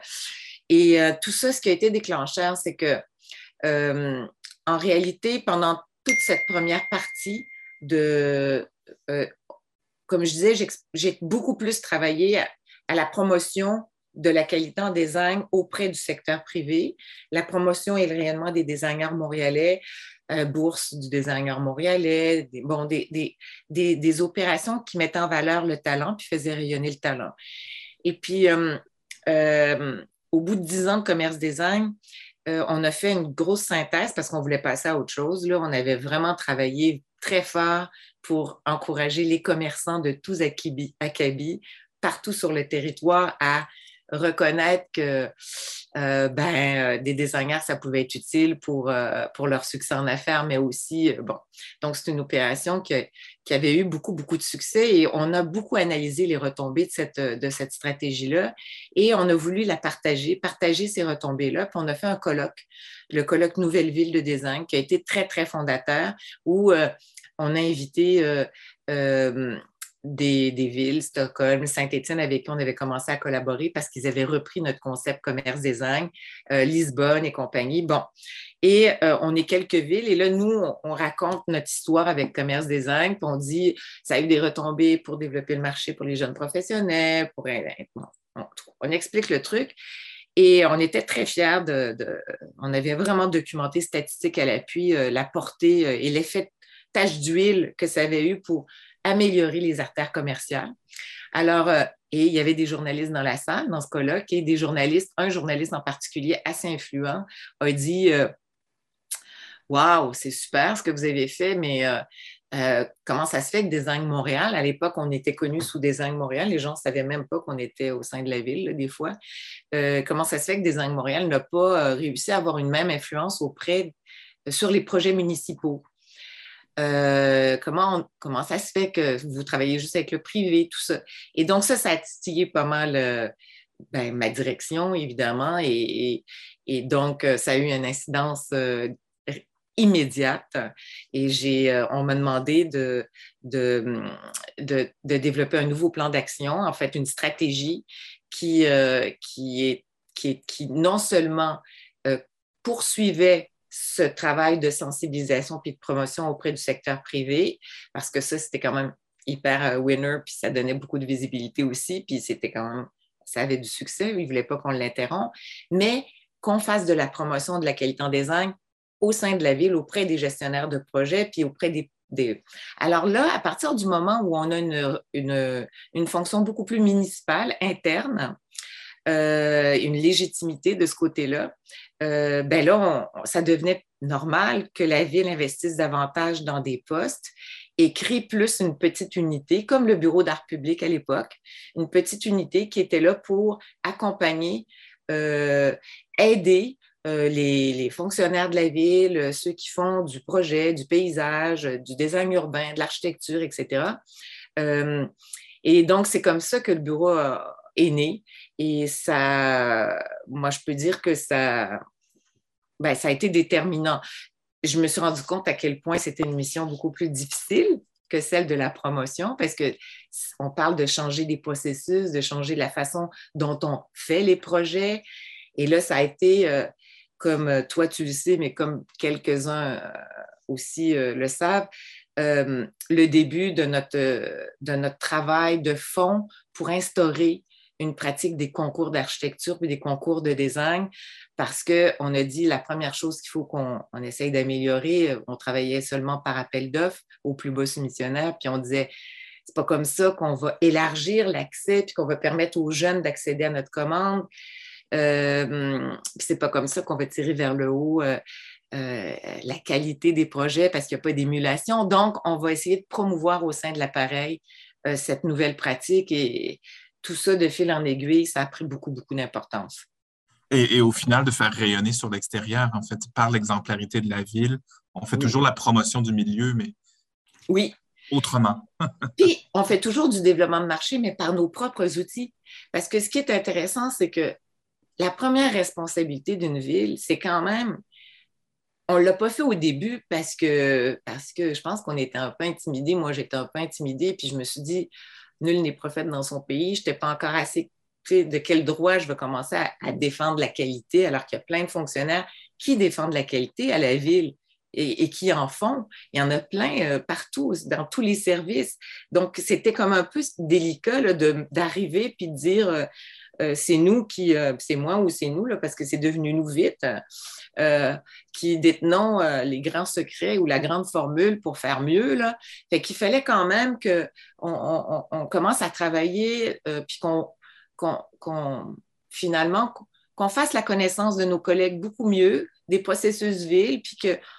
et tout ça, ce qui a été déclencheur, c'est que en réalité, pendant toute cette première partie de... comme je disais, j'ai beaucoup plus travaillé à la promotion de la qualité en design auprès du secteur privé, la promotion et le rayonnement des designers montréalais, euh, bourse du designer montréalais, des, bon, opérations qui mettaient en valeur le talent puis faisaient rayonner le talent. Et puis, euh, euh, au bout de dix ans de commerce design, on a fait une grosse synthèse parce qu'on voulait passer à autre chose. Là, on avait vraiment travaillé très fort pour encourager les commerçants de tous acabis partout sur le territoire à reconnaître que euh, ben, euh, des designers, ça pouvait être utile pour, euh, pour leur succès en affaires, mais aussi, bon, donc c'est une opération qui, avait eu beaucoup, beaucoup de succès et on a beaucoup analysé les retombées de cette, de cette stratégie-là et on a voulu la partager, partager ces retombées-là, puis on a fait un colloque, le colloque Nouvelle Ville de Design, qui a été très, très fondateur, où on a invité des, villes, Stockholm, Saint-Étienne, avec qui on avait commencé à collaborer parce qu'ils avaient repris notre concept commerce design, euh, Lisbonne et compagnie. Bon, et euh, on est quelques villes et là, nous, on, raconte notre histoire avec commerce design, puis on dit, ça a eu des retombées pour développer le marché pour les jeunes professionnels, pour, on, explique le truc. Et on était très fiers de, On avait vraiment documenté statistiques à l'appui, euh, la portée et l'effet tache d'huile que ça avait eu pour améliorer les artères commerciales. Alors, euh, et il y avait des journalistes dans la salle, dans ce colloque, et des journalistes, un journaliste en particulier assez influent, a dit euh, Waouh, c'est super ce que vous avez fait, mais euh, comment ça se fait que Design Montréal, à l'époque, on était connu sous Design Montréal, les gens ne savaient même pas qu'on était au sein de la ville, des fois. comment ça se fait que Design Montréal n'a pas réussi à avoir une même influence auprès sur les projets municipaux? Euh, comment, comment ça se fait que vous travaillez juste avec le privé, tout ça? Et donc, ça, ça a titillé pas mal euh, ben, ma direction, évidemment. Et, donc, euh, ça a eu une incidence immédiate. Et j'ai, on m'a demandé de, de, de, développer un nouveau plan d'action, en fait, une stratégie qui, qui, est, qui, qui non seulement poursuivait ce travail de sensibilisation puis de promotion auprès du secteur privé, parce que ça, c'était quand même hyper euh, winner, puis ça donnait beaucoup de visibilité aussi, puis c'était quand même, ça avait du succès, ils ne voulaient pas qu'on l'interrompe, mais qu'on fasse de la promotion de la qualité en design au sein de la ville, auprès des gestionnaires de projets, puis auprès des des... Alors là, à partir du moment où on a une, une, une fonction beaucoup plus municipale, interne, euh, une légitimité de ce côté-là, euh, ben là, ça devenait normal que la ville investisse davantage dans des postes et crée plus une petite unité, comme le bureau d'art public à l'époque, une petite unité qui était là pour accompagner, euh, aider les, fonctionnaires de la ville, ceux qui font du projet, du paysage, du design urbain, de l'architecture, etc. et donc, c'est comme ça que le bureau est né. Et ça, moi, je peux dire que ça, ben, ça a été déterminant. Je me suis rendu compte à quel point c'était une mission beaucoup plus difficile que celle de la promotion, parce que on parle de changer des processus, de changer la façon dont on fait les projets. Et là, ça a été, euh, comme toi tu le sais, mais comme quelques-uns euh, aussi euh, le savent, le début de notre, de notre travail de fond pour instaurer une pratique des concours d'architecture puis des concours de design parce qu'on a dit la première chose qu'il faut qu'on essaye d'améliorer, euh, on travaillait seulement par appel d'offres au plus bas soumissionnaire, puis on disait c'est pas comme ça qu'on va élargir l'accès puis qu'on va permettre aux jeunes d'accéder à notre commande. Euh, c'est pas comme ça qu'on va tirer vers le haut euh, euh, la qualité des projets parce qu'il n'y a pas d'émulation. Donc, on va essayer de promouvoir au sein de l'appareil cette nouvelle pratique et tout ça, de fil en aiguille, ça a pris beaucoup, beaucoup d'importance. Et, au final, de faire rayonner sur l'extérieur, en fait, par l'exemplarité de la ville. On fait toujours la promotion du milieu, mais oui. autrement. *laughs* Puis, on fait toujours du développement de marché, mais par nos propres outils. Parce que ce qui est intéressant, c'est que la première responsabilité d'une ville, c'est quand même on ne l'a pas fait au début parce que, parce que je pense qu'on était un peu intimidés. Moi, j'étais un peu intimidée, puis je me suis dit, nul n'est prophète dans son pays. Je n'étais pas encore assez de quel droit je vais commencer à, défendre la qualité alors qu'il y a plein de fonctionnaires qui défendent la qualité à la ville et, qui en font. Il y en a plein euh, partout, dans tous les services. Donc, c'était comme un peu délicat d'arriver puis de dire euh, c'est nous qui, c'est moi ou c'est nous, là, parce que c'est devenu nous vite, qui détenons les grands secrets ou la grande formule pour faire mieux. Là. Fait qu'il fallait quand même qu'on on, commence à travailler puis qu'on qu'on, finalement, qu'on fasse la connaissance de nos collègues beaucoup mieux, des processus villes, puis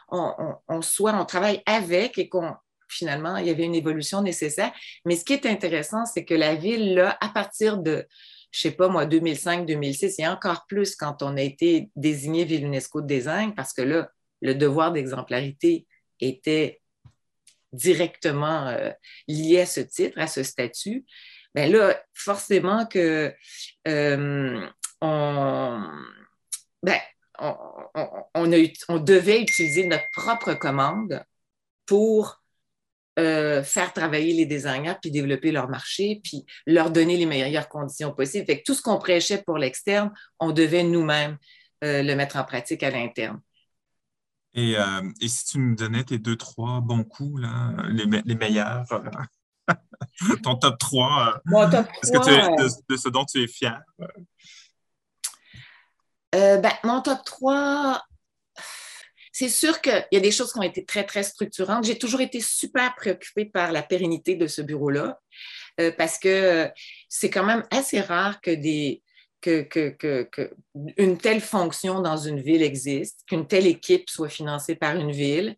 qu'on on, soit, on travaille avec et qu'on finalement, il y avait une évolution nécessaire. Mais ce qui est intéressant, c'est que la ville, là, à partir de, je sais pas moi, 2005-2006, et encore plus quand on a été désigné Ville UNESCO de design, parce que là, le devoir d'exemplarité était directement euh, lié à ce titre, à ce statut. Bien là, forcément que euh, ben, on, devait utiliser notre propre commande pour euh, faire travailler les designers, puis développer leur marché, puis leur donner les meilleures conditions possibles. Fait que tout ce qu'on prêchait pour l'externe, on devait nous-mêmes euh, le mettre en pratique à l'interne. Et, et, si tu nous donnais tes deux, trois bons coups, là, les, les meilleurs, *laughs* Ton top 3. Mon top 3. Que de, ce dont tu es fier? Euh, ben, mon top 3, c'est sûr qu'il y a des choses qui ont été très, très structurantes. J'ai toujours été super préoccupée par la pérennité de ce bureau-là euh, parce que c'est quand même assez rare que des, que, que, une telle fonction dans une ville existe, qu'une telle équipe soit financée par une ville.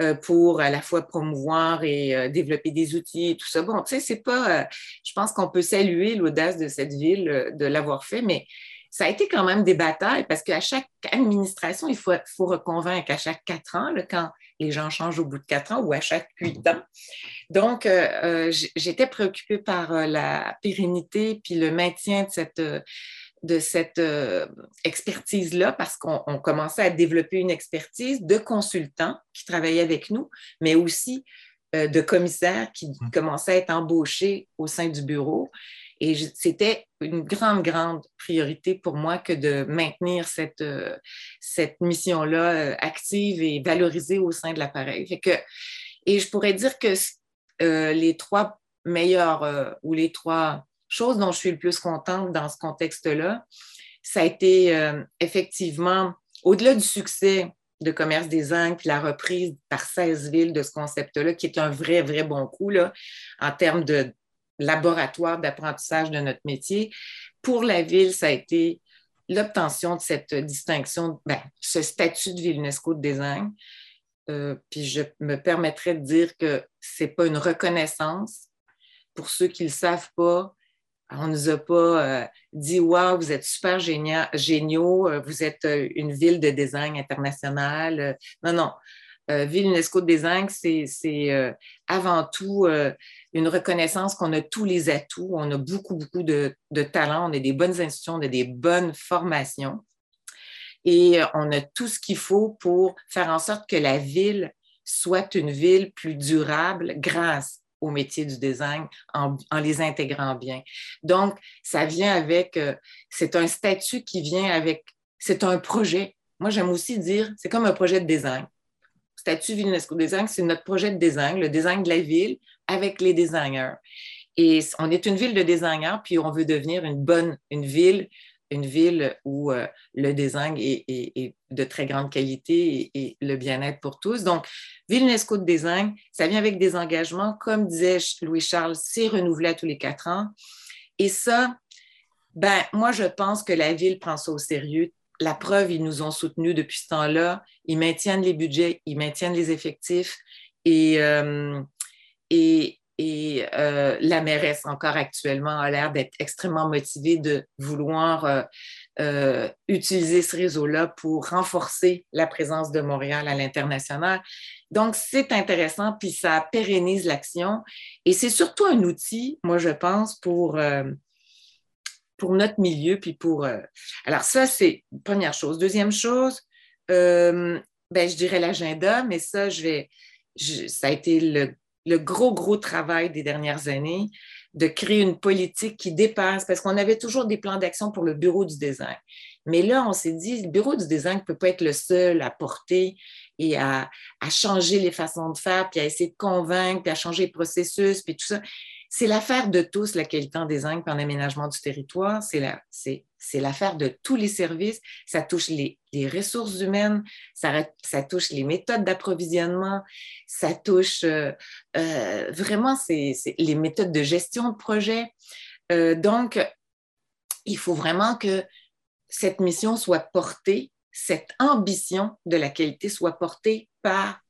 Euh, pour à la fois promouvoir et euh, développer des outils et tout ça. Bon, tu sais, c'est pas. Euh, je pense qu'on peut saluer l'audace de cette ville de l'avoir fait, mais ça a été quand même des batailles parce qu'à chaque administration, il faut, faut reconvaincre à chaque quatre ans, quand les gens changent au bout de quatre ans ou à chaque huit ans. Donc, j'étais préoccupée par la pérennité puis le maintien de cette de cette euh, expertise-là parce qu'on commençait à développer une expertise de consultants qui travaillaient avec nous, mais aussi euh, de commissaires qui mmh. commençaient à être embauchés au sein du bureau. Et c'était une grande, grande priorité pour moi que de maintenir cette, euh, cette mission-là active et valorisée au sein de l'appareil. Et je pourrais dire que les trois meilleurs ou les trois chose dont je suis le plus contente dans ce contexte-là, ça a été euh, effectivement, au-delà du succès de Commerce des Angles, la reprise par 16 villes de ce concept-là, qui est un vrai, vrai bon coup là, en termes de laboratoire d'apprentissage de notre métier. Pour la ville, ça a été l'obtention de cette distinction, ben, ce statut de ville UNESCO de design. Euh, puis je me permettrais de dire que ce n'est pas une reconnaissance. Pour ceux qui ne le savent pas, on ne nous a pas euh, dit Waouh, vous êtes super géniaux, euh, vous êtes euh, une ville de design international. Non, non. Ville UNESCO de design, c'est avant tout une reconnaissance qu'on a tous les atouts, on a beaucoup, beaucoup de, de talents, on a des bonnes institutions, on a des bonnes formations et on a tout ce qu'il faut pour faire en sorte que la ville soit une ville plus durable grâce au métier du design en, les intégrant bien. Donc, ça vient avec, euh, c'est un statut qui vient avec, c'est un projet. Moi, j'aime aussi dire, c'est comme un projet de design. Statut Vilnesco Design, c'est notre projet de design, le design de la ville avec les designers. Et on est une ville de designers, puis on veut devenir une bonne, une ville une ville où euh, le design est, de très grande qualité et, le bien-être pour tous. Donc, Ville UNESCO de design, ça vient avec des engagements. Comme disait Louis-Charles, c'est renouvelé à tous les quatre ans. Et ça, ben, moi, je pense que la ville prend ça au sérieux. La preuve, ils nous ont soutenus depuis ce temps-là. Ils maintiennent les budgets, ils maintiennent les effectifs. Et, euh, et, et euh, la mairesse, encore actuellement, a l'air d'être extrêmement motivée de vouloir euh, euh, utiliser ce réseau-là pour renforcer la présence de Montréal à l'international. Donc, c'est intéressant, puis ça pérennise l'action. Et c'est surtout un outil, moi, je pense, pour, pour notre milieu, puis pour... alors, ça, c'est première chose. Deuxième chose, ben, je dirais l'agenda, mais ça, je vais, ça a été le, gros, gros travail des dernières années de créer une politique qui dépasse, parce qu'on avait toujours des plans d'action pour le bureau du design. Mais là, on s'est dit, le bureau du design ne peut pas être le seul à porter et à, à, changer les façons de faire, puis à essayer de convaincre, puis à changer les processus, puis tout ça. C'est l'affaire de tous, la qualité en design et en aménagement du territoire. C'est la, c'est, c'est l'affaire de tous les services. Ça touche les, ressources humaines, ça, touche les méthodes d'approvisionnement, ça touche euh, euh, vraiment les méthodes de gestion de projet. Euh, donc, il faut vraiment que cette mission soit portée, cette ambition de la qualité soit portée par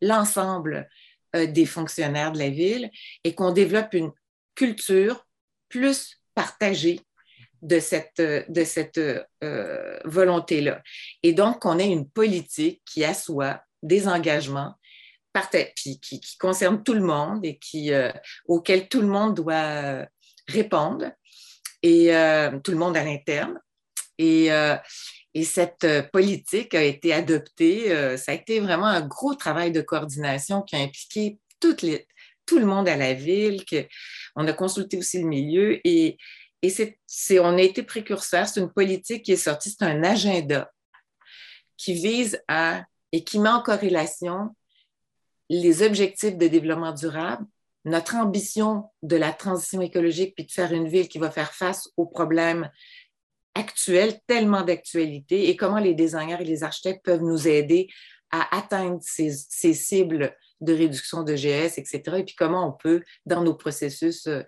l'ensemble euh, des fonctionnaires de la ville et qu'on développe une culture plus partagée de cette, euh, de cette euh, volonté-là. Et donc, qu'on ait une politique qui assoit des engagements qui, qui, qui concerne tout le monde et qui, auquel tout le monde doit répondre, et tout le monde à l'interne. Et, et cette euh, politique a été adoptée. Euh, ça a été vraiment un gros travail de coordination qui a impliqué tout le monde à la ville. On a consulté aussi le milieu et, on a été précurseur. C'est une politique qui est sortie, c'est un agenda qui vise à et qui met en corrélation les objectifs de développement durable, notre ambition de la transition écologique, puis de faire une ville qui va faire face aux problèmes actuelle, tellement d'actualité, et comment les designers et les architectes peuvent nous aider à atteindre ces, cibles de réduction de GS, etc. Et puis comment on peut, dans nos processus, euh,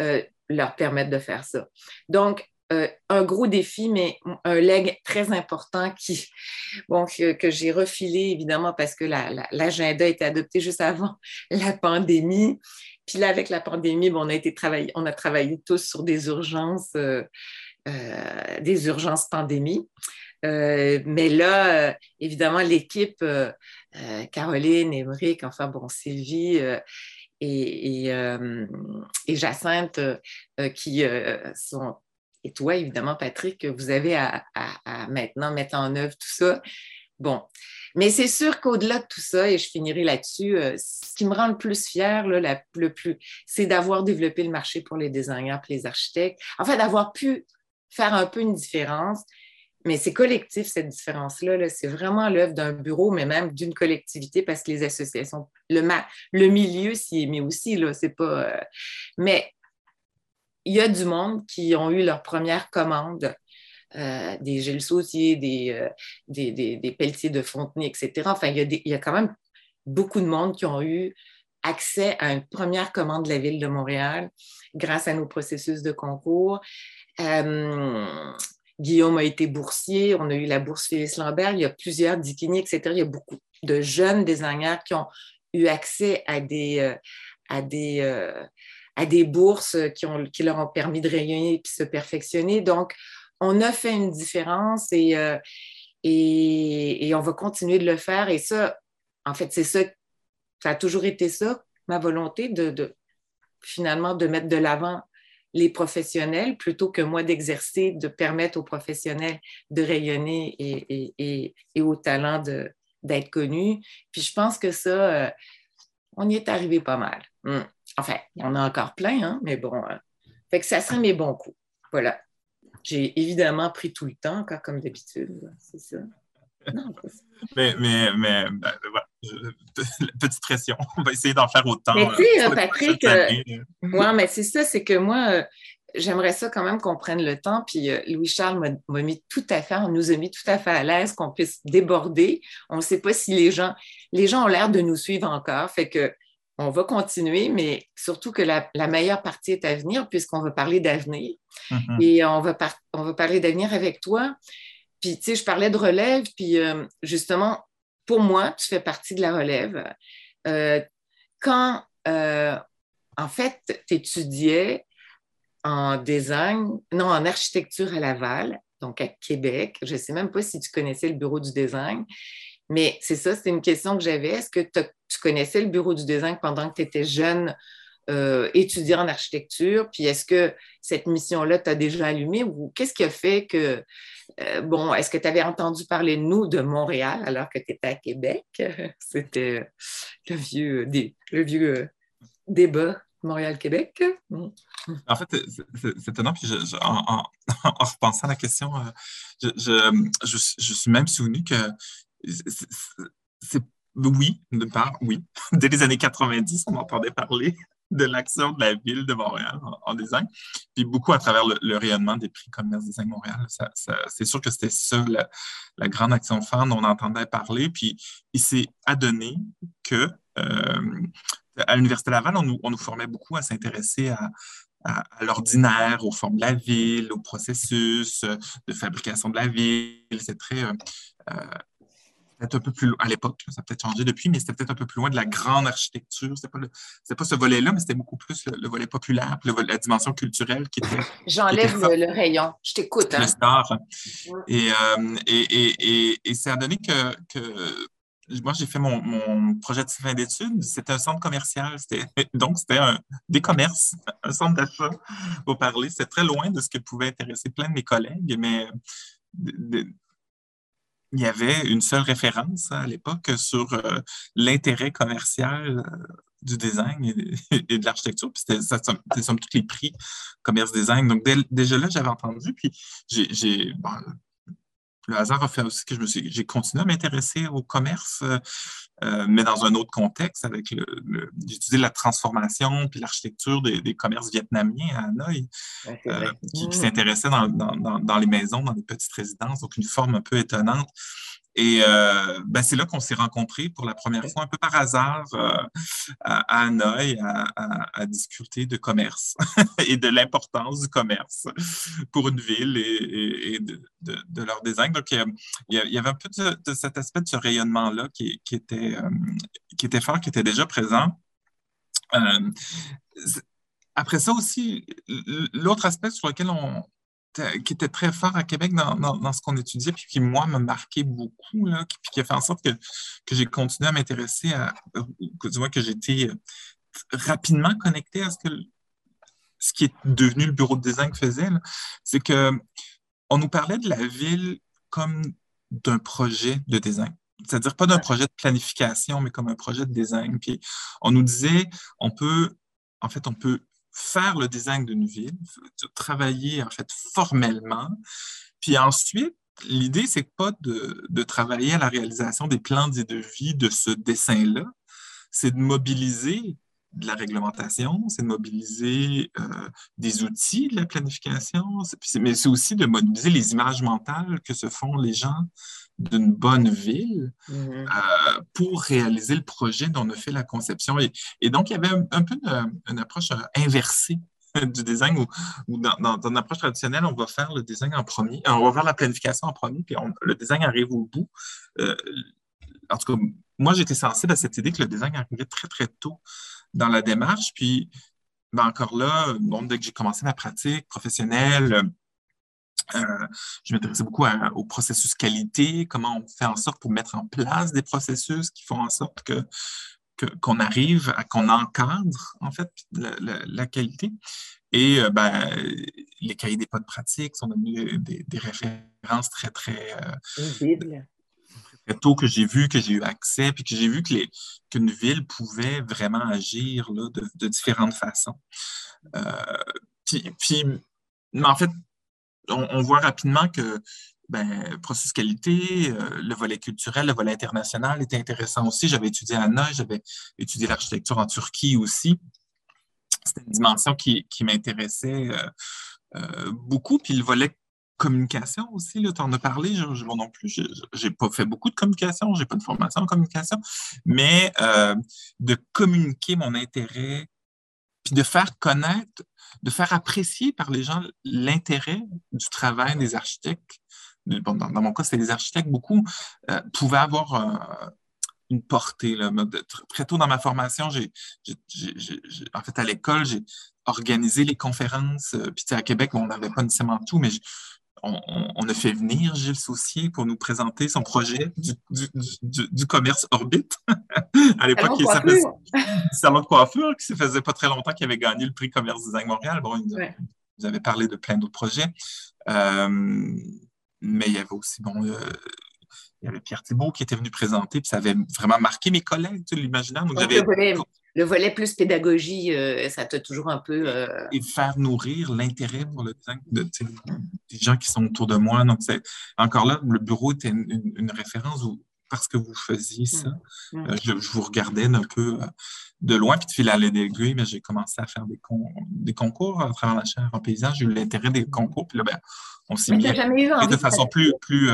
euh, leur permettre de faire ça. Donc, euh, un gros défi, mais un leg très important qui, que, j'ai refilé évidemment parce que l'agenda a été adopté juste avant *laughs* la pandémie. Puis là, avec la pandémie, bon, on, a été travaillé, on a travaillé tous sur des urgences des urgences pandémie. Euh, mais là, euh, évidemment, l'équipe, Caroline, Émeric, enfin bon, Sylvie et, et, Jacinthe, qui sont, et toi, évidemment, Patrick, vous avez à, maintenant mettre en œuvre tout ça. Bon, mais c'est sûr qu'au-delà de tout ça, et je finirai là-dessus, ce qui me rend le plus fier, le plus, c'est d'avoir développé le marché pour les designers et les architectes. En fait, d'avoir pu faire un peu une différence. Mais c'est collectif, cette différence-là. c'est vraiment l'œuvre d'un bureau, mais même d'une collectivité, parce que les associations, le, le milieu s'y est mis aussi. Là, c'est pas, euh, Mais il y a du monde qui ont eu leur première commande, euh, des Gilles Sautier, euh, des, des, Pelletiers de Fontenay, etc. Enfin, il y, il y a quand même beaucoup de monde qui ont eu accès à une première commande de la Ville de Montréal grâce à nos processus de concours. Euh, Guillaume a été boursier, on a eu la bourse Félix Lambert, il y a plusieurs Dikini, etc. Il y a beaucoup de jeunes designers qui ont eu accès à des, euh, à des, euh, à des bourses qui, ont, qui leur ont permis de rayonner et de se perfectionner. Donc, on a fait une différence et, et, et, on va continuer de le faire. Et ça, en fait, c'est ça, ça a toujours été ça, ma volonté de, finalement de mettre de l'avant les professionnels plutôt que moi d'exercer, de permettre aux professionnels de rayonner et, aux talents d'être connus. Puis je pense que ça, euh, on y est arrivé pas mal. Hmm. Enfin, il y en a encore plein, hein, mais bon. Euh, fait que ça serait mes bons coups. Voilà. J'ai évidemment pris tout le temps, encore comme d'habitude. C'est ça. *laughs* mais, mais, mais ben, *laughs* petite pression. *laughs* On va essayer d'en faire autant. Mais tu sais, euh, Patrick, euh, *laughs* ouais, mais c'est ça, c'est que moi, euh, j'aimerais ça quand même qu'on prenne le temps. Puis Louis-Charles m'a mis tout à fait, on nous a mis tout à fait à l'aise qu'on puisse déborder. On ne sait pas si les gens, les gens ont l'air de nous suivre encore. Fait que on va continuer, mais surtout que la, meilleure partie est à venir puisqu'on va parler d'avenir. Mm-hmm. Et on va, on va parler d'avenir avec toi. Puis, tu sais, je parlais de relève, puis justement, pour moi, tu fais partie de la relève. Euh, quand, euh, en fait, tu étudiais en design, non, en architecture à Laval, donc à Québec. Je ne sais même pas si tu connaissais le bureau du design, mais c'est ça, c'est une question que j'avais. Est-ce que tu connaissais le bureau du design pendant que tu étais jeune euh, étudiant en architecture? Puis est-ce que cette mission-là t'a déjà allumé ou qu'est-ce qui a fait que euh, bon, est-ce que tu avais entendu parler de nous de Montréal alors que tu étais à Québec? *laughs* C'était le vieux, le vieux débat Montréal-Québec. En fait, c'est étonnant. Puis *laughs* en, repensant à la question, je, suis même souvenu que c'est oui, de part, oui. *laughs* Dès les années 90, on entendait parler de l'action de la ville de Montréal en, design, puis beaucoup à travers le, rayonnement des prix Commerce Design Montréal. c'est sûr que c'était ça, la, grande action phare dont on entendait parler, puis il s'est adonné que euh, à l'Université Laval, on nous, formait beaucoup à s'intéresser à, l'ordinaire, aux formes de la ville, au processus de fabrication de la ville. C'est très euh, euh, peut-être un peu plus à l'époque, ça a peut-être changé depuis, mais c'était peut-être un peu plus loin de la grande architecture. C'était pas, pas ce volet-là, mais c'était beaucoup plus le, volet populaire, la dimension culturelle qui était. J'enlève le, rayon. Je t'écoute. Hein? Et, euh, et, et, ça a donné que, que moi, j'ai fait mon, projet de fin d'études. C'était un centre commercial. *laughs* Donc, c'était des commerces, *laughs* un centre d'achat, pour parler. C'était très loin de ce qui pouvait intéresser plein de mes collègues, mais il y avait une seule référence à l'époque sur euh, l'intérêt commercial euh, du design et, *laughs* de l'architecture. Puis c'était somme tous les prix commerce design. Donc déjà là, j'avais entendu. Puis j'ai le hasard a fait aussi que je me suis, j'ai continué à m'intéresser au commerce, euh, euh, mais dans un autre contexte, avec le, j'ai étudié la transformation puis l'architecture des, commerces vietnamiens à Hanoï, euh, qui, qui s'intéressaient dans, dans, dans, les maisons, dans les petites résidences, donc une forme un peu étonnante. Et euh, ben, c'est là qu'on s'est rencontrés pour la première fois, un peu par hasard, euh, à, Hanoï, à, discuter de commerce *laughs* et de l'importance du commerce pour une ville et, de, leur design. Donc, il y, avait un peu de, cet aspect de ce rayonnement-là qui, était, euh, qui était fort, qui était déjà présent. après ça aussi, l'autre aspect sur lequel on, qui était très fort à Québec dans, ce qu'on étudiait, puis qui, moi, m'a marqué beaucoup, là, puis qui a fait en sorte que, que j'ai continué à m'intéresser à, que, tu vois, que j'étais rapidement connecté à ce que ce qui est devenu le bureau de design faisait, c'est que on nous parlait de la ville comme d'un projet de design. C'est-à-dire pas d'un projet de planification, mais comme un projet de design. Puis on nous disait, on peut, en fait, on peut faire le design d'une ville, travailler en fait formellement. Puis ensuite, l'idée, c'est pas de, de, travailler à la réalisation des plans de vie de ce dessin-là, c'est de mobiliser de la réglementation, c'est de mobiliser euh, des outils de la planification, mais c'est aussi de mobiliser les images mentales que se font les gens d'une bonne ville mm-hmm. euh, pour réaliser le projet dont on a fait la conception. Et, donc, il y avait un, peu une, approche euh, inversée *laughs* du design où, dans, dans, une approche traditionnelle, on va faire le design en premier, on va faire la planification en premier, puis le design arrive au bout. en tout cas, moi, j'étais sensible à cette idée que le design arrivait très, très tôt dans la démarche. Puis, ben encore là, bon, dès que j'ai commencé ma pratique professionnelle, euh, je m'intéressais beaucoup au processus qualité, comment on fait en sorte pour mettre en place des processus qui font en sorte que qu'on arrive à qu'on encadre en fait la, qualité. Et euh, ben, les cahiers des pas de pratique sont devenus des, références très, très, euh, très tôt que j'ai vu, que j'ai eu accès, puis que j'ai vu qu'une ville pouvait vraiment agir là, de, différentes façons. Euh, puis, mais en fait, on, voit rapidement que ben, processus qualité, euh, le volet culturel, le volet international était intéressant aussi. J'avais étudié à Hanoï, j'avais étudié l'architecture en Turquie aussi. C'était une dimension qui, m'intéressait euh, beaucoup. Puis le volet communication aussi, tu en as parlé, je, je, non plus, je n'ai pas fait beaucoup de communication, je n'ai pas de formation en communication, mais euh, de communiquer mon intérêt, puis de faire connaître, de faire apprécier par les gens l'intérêt du travail des architectes. dans, mon cas, c'est les architectes, beaucoup euh, pouvaient avoir euh, une portée. Là. Très tôt dans ma formation, j'ai, en fait, à l'école, j'ai organisé les conférences. Puis à Québec, on n'avait pas nécessairement tout, mais on, a fait venir Gilles Saucier pour nous présenter son projet du, commerce Orbit. *laughs* à l'époque, il s'appelait *laughs* Salon de coiffure, qui ne faisait pas très longtemps qu'il avait gagné le prix Commerce Design Montréal. Bon, il nous, avait parlé de plein d'autres projets. Euh, mais il y avait aussi, bon, il y avait Pierre Thibault qui était venu présenter, puis ça avait vraiment marqué mes collègues, tu l'imaginaire. Donc, j'avais le volet plus pédagogie, euh, ça t'a toujours un peu. Euh, et faire nourrir l'intérêt pour le design de, des gens qui sont autour de moi. Donc, encore là, le bureau était une, référence où, parce que vous faisiez ça, mmh. Mmh. Euh, je, vous regardais un peu de loin, puis de fil à l'aiguille, mais j'ai commencé à faire des, des concours à travers la chaire en paysage. J'ai eu l'intérêt des concours, puis là, ben, on s'est mis de façon plus, plus,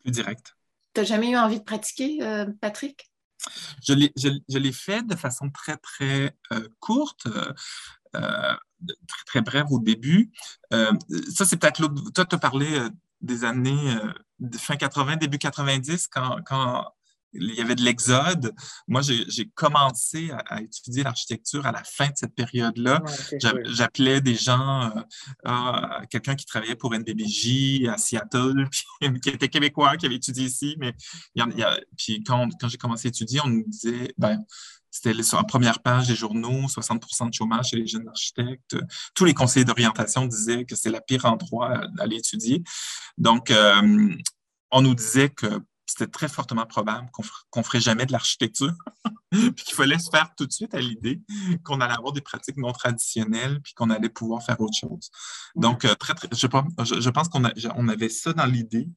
plus directe. Tu n'as jamais eu envie de pratiquer, Patrick? Je l'ai fait de façon très, très euh, courte, euh, euh, très, très brève au début. ça, c'est peut-être l'autre. Toi, tu as parlé des années fin 80, début 90, quand, quand il y avait de l'exode. Moi, j'ai commencé à, étudier l'architecture à la fin de cette période-là. J'appelais des gens, euh, quelqu'un qui travaillait pour NBBJ à Seattle, *laughs* puis, qui était québécois, qui avait étudié ici. Mais il y a, puis quand, quand j'ai commencé à étudier, on nous disait, ben, c'était sur la première page des journaux, 60 de chômage chez les jeunes architectes. Tous les conseillers d'orientation disaient que c'est le pire endroit d'aller étudier. Donc, euh, on nous disait que c'était très fortement probable qu'on ne ferait jamais de l'architecture, *laughs* puis qu'il fallait se faire tout de suite à l'idée qu'on allait avoir des pratiques non traditionnelles, puis qu'on allait pouvoir faire autre chose. Donc, euh, très, très, je, je, pense qu'on on avait ça dans l'idée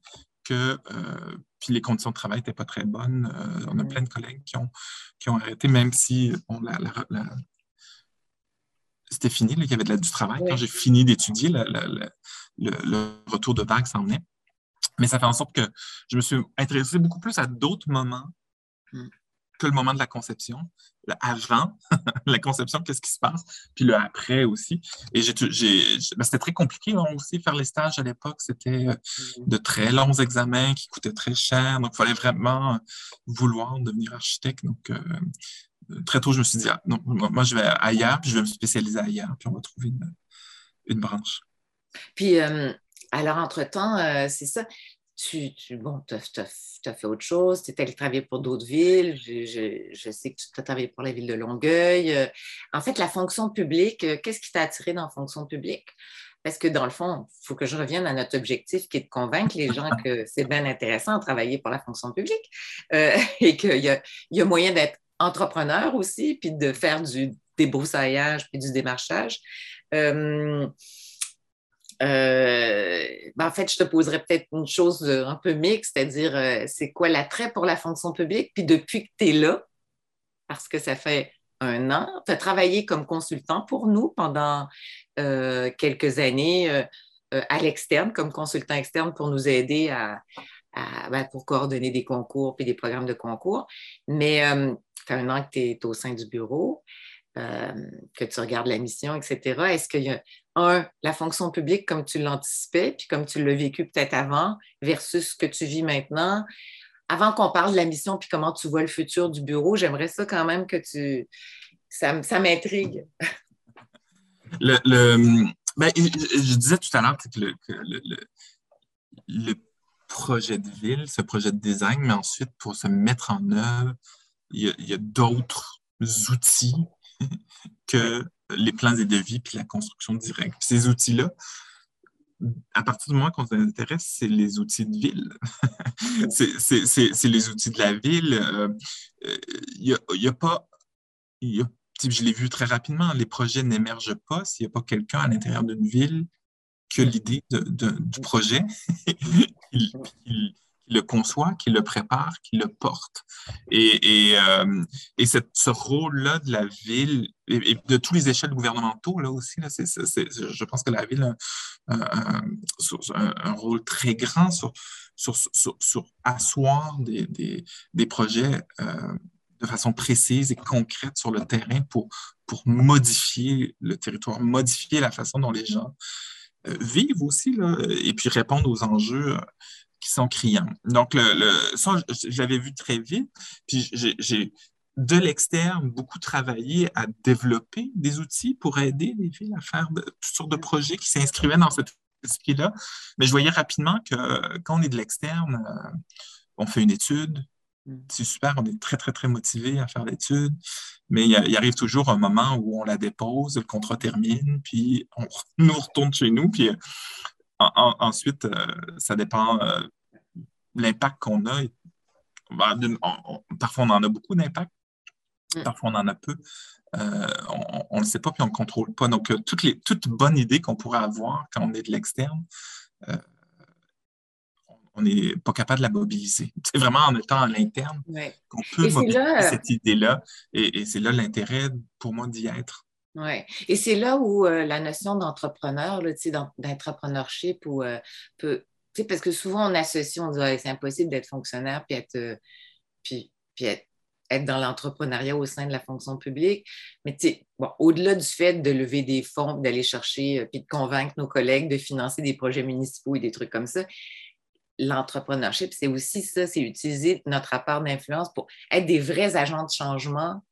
que euh, puis les conditions de travail n'étaient pas très bonnes. Euh, on a plein de collègues qui ont, qui ont arrêté, même si c'était fini, il y avait de la, du travail. Quand j'ai fini d'étudier, le, le, retour de vague s'en venait. Mais ça fait en sorte que je me suis intéressé beaucoup plus à d'autres moments que le moment de la conception. Le avant, *laughs* la conception, qu'est-ce qui se passe, puis le après aussi. Et j'ai, ben, c'était très compliqué hein, aussi faire les stages à l'époque. C'était euh, hmm. de très longs examens qui coûtaient très cher. Donc, il fallait vraiment vouloir devenir architecte. Donc, euh, très tôt, je me suis dit, ah, non, moi, je vais ailleurs, puis je vais me spécialiser ailleurs, puis on va trouver une, une branche. Puis, euh, alors, entre-temps, euh, c'est ça. Tu, bon, as, fait autre chose, tu es allé travailler pour d'autres villes. Je, sais que tu as travaillé pour la ville de Longueuil. Euh, en fait, la fonction publique, euh, qu'est-ce qui t'a attiré dans la fonction publique? Parce que dans le fond, il faut que je revienne à notre objectif qui est de convaincre les gens que c'est bien intéressant de travailler pour la fonction publique *laughs* et qu'il y, a, moyen d'être entrepreneur aussi, puis de faire du débroussaillage puis du démarchage. Ben, en fait, je te poserais peut-être une chose euh, un peu mixte, c'est-à-dire euh, c'est quoi l'attrait pour la fonction publique? Puis depuis que tu es là, parce que ça fait un an, tu as travaillé comme consultant pour nous pendant quelques années à l'externe, comme consultant externe pour nous aider à, ben, pour coordonner des concours puis des programmes de concours. Mais ça fait un an que tu es au sein du bureau. que tu regardes la mission, etc. Est-ce qu'il y a un, la fonction publique comme tu l'anticipais, puis comme tu l'as vécu peut-être avant, versus ce que tu vis maintenant. Avant qu'on parle de la mission, puis comment tu vois le futur du bureau, j'aimerais ça quand même que tu... Ça, ça m'intrigue. Le, ben, je, disais tout à l'heure que, le, le, projet de ville, ce projet de design, mais ensuite, pour se mettre en œuvre, il y a d'autres outils *laughs* que les plans et devis puis la construction directe. ces outils-là, à partir du moment qu'on s'intéresse, c'est les outils de ville. *laughs* c'est les outils de la ville. Il euh, n'y a, pas. je l'ai vu très rapidement, les projets n'émergent pas s'il n'y a pas quelqu'un à l'intérieur d'une ville que l'idée du projet. *laughs* qui le conçoit, qui le prépare, qui le porte. Et, et, euh, et ce rôle-là de la ville et, de tous les échelles gouvernementaux, là aussi, là, c'est, c'est, je pense que la ville a un, un, rôle très grand sur, sur, sur, sur asseoir des, des, des projets euh, de façon précise et concrète sur le terrain pour, pour modifier le territoire, modifier la façon dont les gens euh, vivent aussi, là, et puis répondre aux enjeux qui sont criants. Donc, le, ça, je l'avais vu très vite. Puis, j'ai de l'externe beaucoup travaillé à développer des outils pour aider les villes à faire de, toutes sortes de projets qui s'inscrivaient dans cet esprit-là. Mais je voyais rapidement que quand on est de l'externe, euh, on fait une étude, mm. c'est super, on est très, très, très motivé à faire l'étude, mais il, arrive toujours un moment où on la dépose, le contrat termine, puis on nous retourne chez nous, puis ensuite, ça dépend l'impact qu'on a. Ben, parfois, on en a beaucoup d'impact, mm. parfois, on en a peu. on ne le sait pas, puis on ne contrôle pas. Donc, toutes les, toute bonne idée qu'on pourrait avoir quand on est de l'externe, on n'est pas capable de la mobiliser. *laughs* C'est vraiment en étant à l'interne qu'on peut mobiliser euh, cette idée-là. Et, c'est là l'intérêt pour moi d'y être. Oui. Et c'est là où euh, la notion d'entrepreneur, d'entrepreneurship, ou euh, peut. Parce que souvent, on associe, on dit c'est impossible d'être fonctionnaire puis être, puis, être, dans l'entrepreneuriat au sein de la fonction publique. Mais bon, au-delà du fait de lever des fonds, d'aller chercher, puis de convaincre nos collègues de financer des projets municipaux et des trucs comme ça, l'entrepreneurship, c'est aussi ça, c'est utiliser notre rapport d'influence pour être des vrais agents de changement,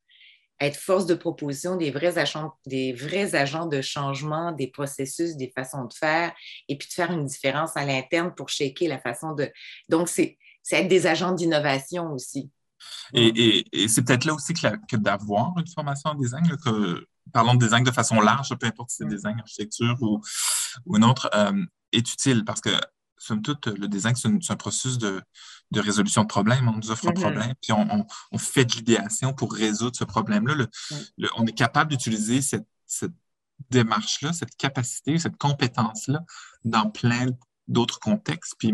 être force de proposition, des vrais agents, des vrais agents de changement, des processus, des façons de faire, et puis de faire une différence à l'interne pour shaker la façon de. Donc, c'est être des agents d'innovation aussi. Et, c'est peut-être là aussi que, d'avoir une formation en design, que, parlons de design de façon large, peu importe si c'est design, architecture ou, ou une autre, euh, est utile parce que somme toute, le design, c'est un, processus de, résolution de problèmes. On nous offre un mm-hmm. problème, puis on, fait de l'idéation pour résoudre ce problème-là. on est capable d'utiliser cette, démarche-là, cette capacité, cette compétence-là dans plein d'autres contextes. Puis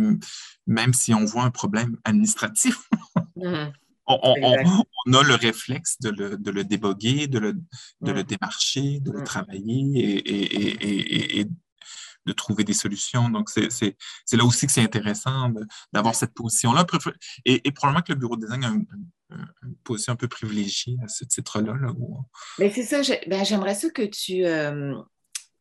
même si on voit un problème administratif, *laughs* mm-hmm. on, a le réflexe de le, de le déboguer, de le, de le mm. démarcher, de le mm. travailler et, et, de trouver des solutions. Donc, c'est là aussi que c'est intéressant d'avoir cette position-là. Et, probablement que le bureau de design a une, position un peu privilégiée à ce titre-là. Mais c'est ça, ben, j'aimerais ça que tu, euh,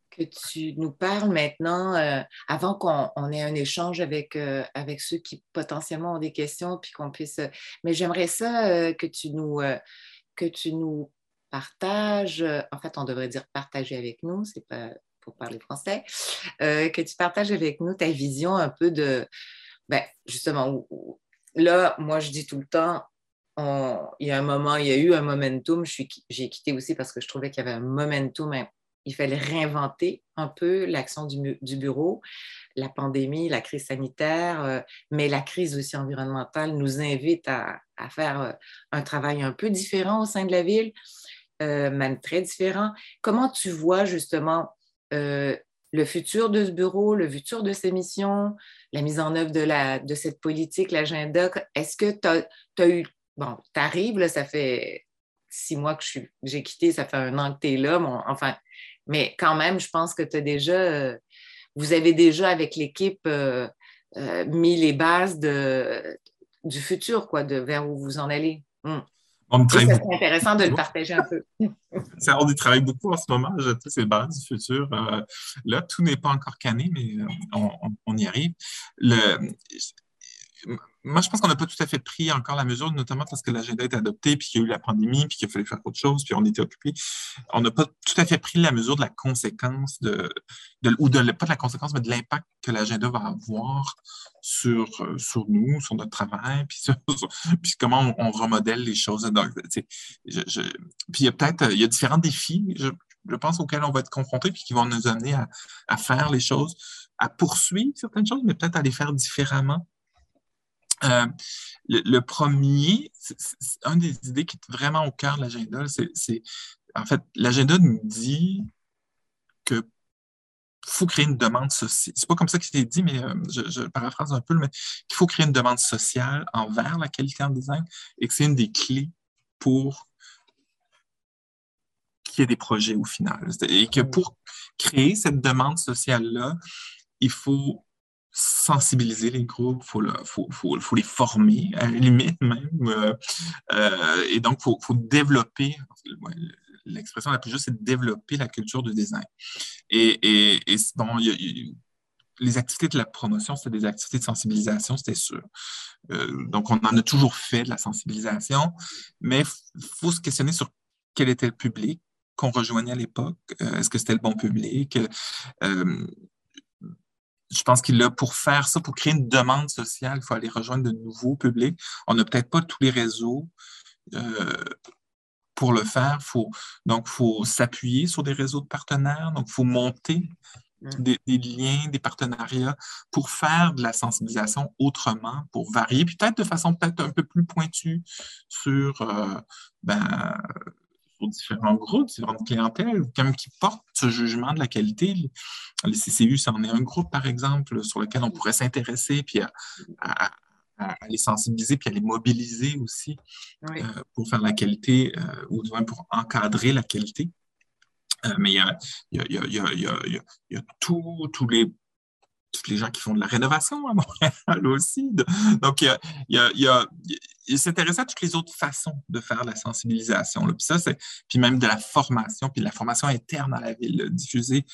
que tu nous parles maintenant, euh, avant qu'on ait un échange avec, euh, avec ceux qui potentiellement ont des questions, puis qu'on puisse. mais j'aimerais ça que tu nous. que tu nous partages, en fait, on devrait dire partager avec nous, c'est pas parler français, euh, que tu partages avec nous ta vision un peu de, ben, justement, là, moi, je dis tout le temps, il y a un moment, il y a eu un momentum, j'ai quitté aussi parce que je trouvais qu'il y avait un momentum, il fallait réinventer un peu l'action du, bureau. La pandémie, la crise sanitaire, euh, mais la crise aussi environnementale nous invite à, faire euh, un travail un peu différent au sein de la ville, même très différent. Comment tu vois justement euh, le futur de ce bureau, le futur de ces missions, la mise en œuvre de, la, de cette politique, l'agenda. Est-ce que tu as, eu. Bon, tu arrives, ça fait six mois que j'ai quitté, ça fait un an que tu es là. enfin, mais quand même, je pense que tu as déjà. Euh, vous avez déjà, avec l'équipe, euh, mis les bases de, du futur, quoi, de vers où vous en allez. C'est intéressant de le partager un peu. *laughs* on y travaille beaucoup en ce moment. Je c'est le barrage du futur. Euh, là, tout n'est pas encore canné, mais euh, on, y arrive. Le, moi, je pense qu'on n'a pas tout à fait pris encore la mesure, notamment parce que l'agenda est adopté, puis qu'il y a eu la pandémie, puis qu'il fallait faire autre chose, puis on était occupé. On n'a pas tout à fait pris la mesure de la conséquence, de, ou de, pas de la conséquence, mais de l'impact que l'agenda va avoir sur, euh, sur nous, sur notre travail, *laughs* puis, comment on, remodèle les choses. Puis il y a peut-être, il y a différents défis, je, pense, auxquels on va être confrontés, puis qui vont nous amener à faire les choses, à poursuivre certaines choses, mais peut-être à les faire différemment euh, le, premier, c'est une des idées qui est vraiment au cœur de l'agenda. C'est, en fait, l'agenda nous dit que faut créer une demande sociale. C'est pas comme ça que c'est dit, mais euh, je, paraphrase un peu, mais qu'il faut créer une demande sociale envers la qualité en design et que c'est une des clés pour qu'il y ait des projets au final. Et que pour créer cette demande sociale-là, il faut sensibiliser les groupes, il faut, les former, à la limite même. Euh, euh, et donc, il faut, développer, l'expression la plus juste, c'est développer la culture du design. Et, les activités de la promotion, c'était des activités de sensibilisation, c'était sûr. Euh, donc, on en a toujours fait de la sensibilisation, mais il faut se questionner sur quel était le public qu'on rejoignait à l'époque. Est-ce que c'était le bon public? Je pense qu'il a pour faire ça, pour créer une demande sociale, il faut aller rejoindre de nouveaux publics. On n'a peut-être pas tous les réseaux euh, pour le faire. Faut, donc, il faut s'appuyer sur des réseaux de partenaires. Donc, il faut monter mm. des, liens, des partenariats pour faire de la sensibilisation autrement, pour varier, peut-être de façon peut-être un peu plus pointue sur, euh, ben, différents groupes, différentes clientèles, même qui portent ce jugement de la qualité. Les CCU, c'en est un groupe, par exemple, sur lequel on pourrait s'intéresser, puis à, les sensibiliser, puis à les mobiliser aussi pour faire la qualité, euh, ou du moins pour encadrer la qualité. Euh, mais il y a, y, a, y, a, y a, tous les tous les gens qui font de la rénovation à Montréal *laughs* aussi. Donc, il y a, y a, à toutes les autres façons de faire la sensibilisation. Puis ça, c'est, puis même de la formation, puis de la formation interne à la ville, diffuser,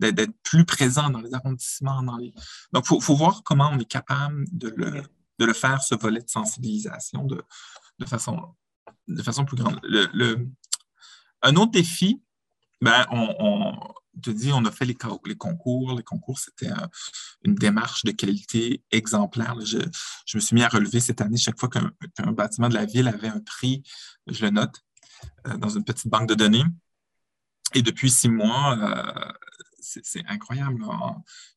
d'être plus présent dans les arrondissements. Dans les... Donc, il faut, voir comment on est capable de le, de le faire, ce volet de sensibilisation, de, de, façon, de façon plus grande. Le, un autre défi, ben, on, te dit, on a fait les, les concours. Les concours, c'était une démarche de qualité exemplaire. Je, me suis mis à relever cette année, chaque fois qu'un bâtiment de la ville avait un prix, je le note euh, dans une petite banque de données. Et depuis six mois, euh, c'est incroyable.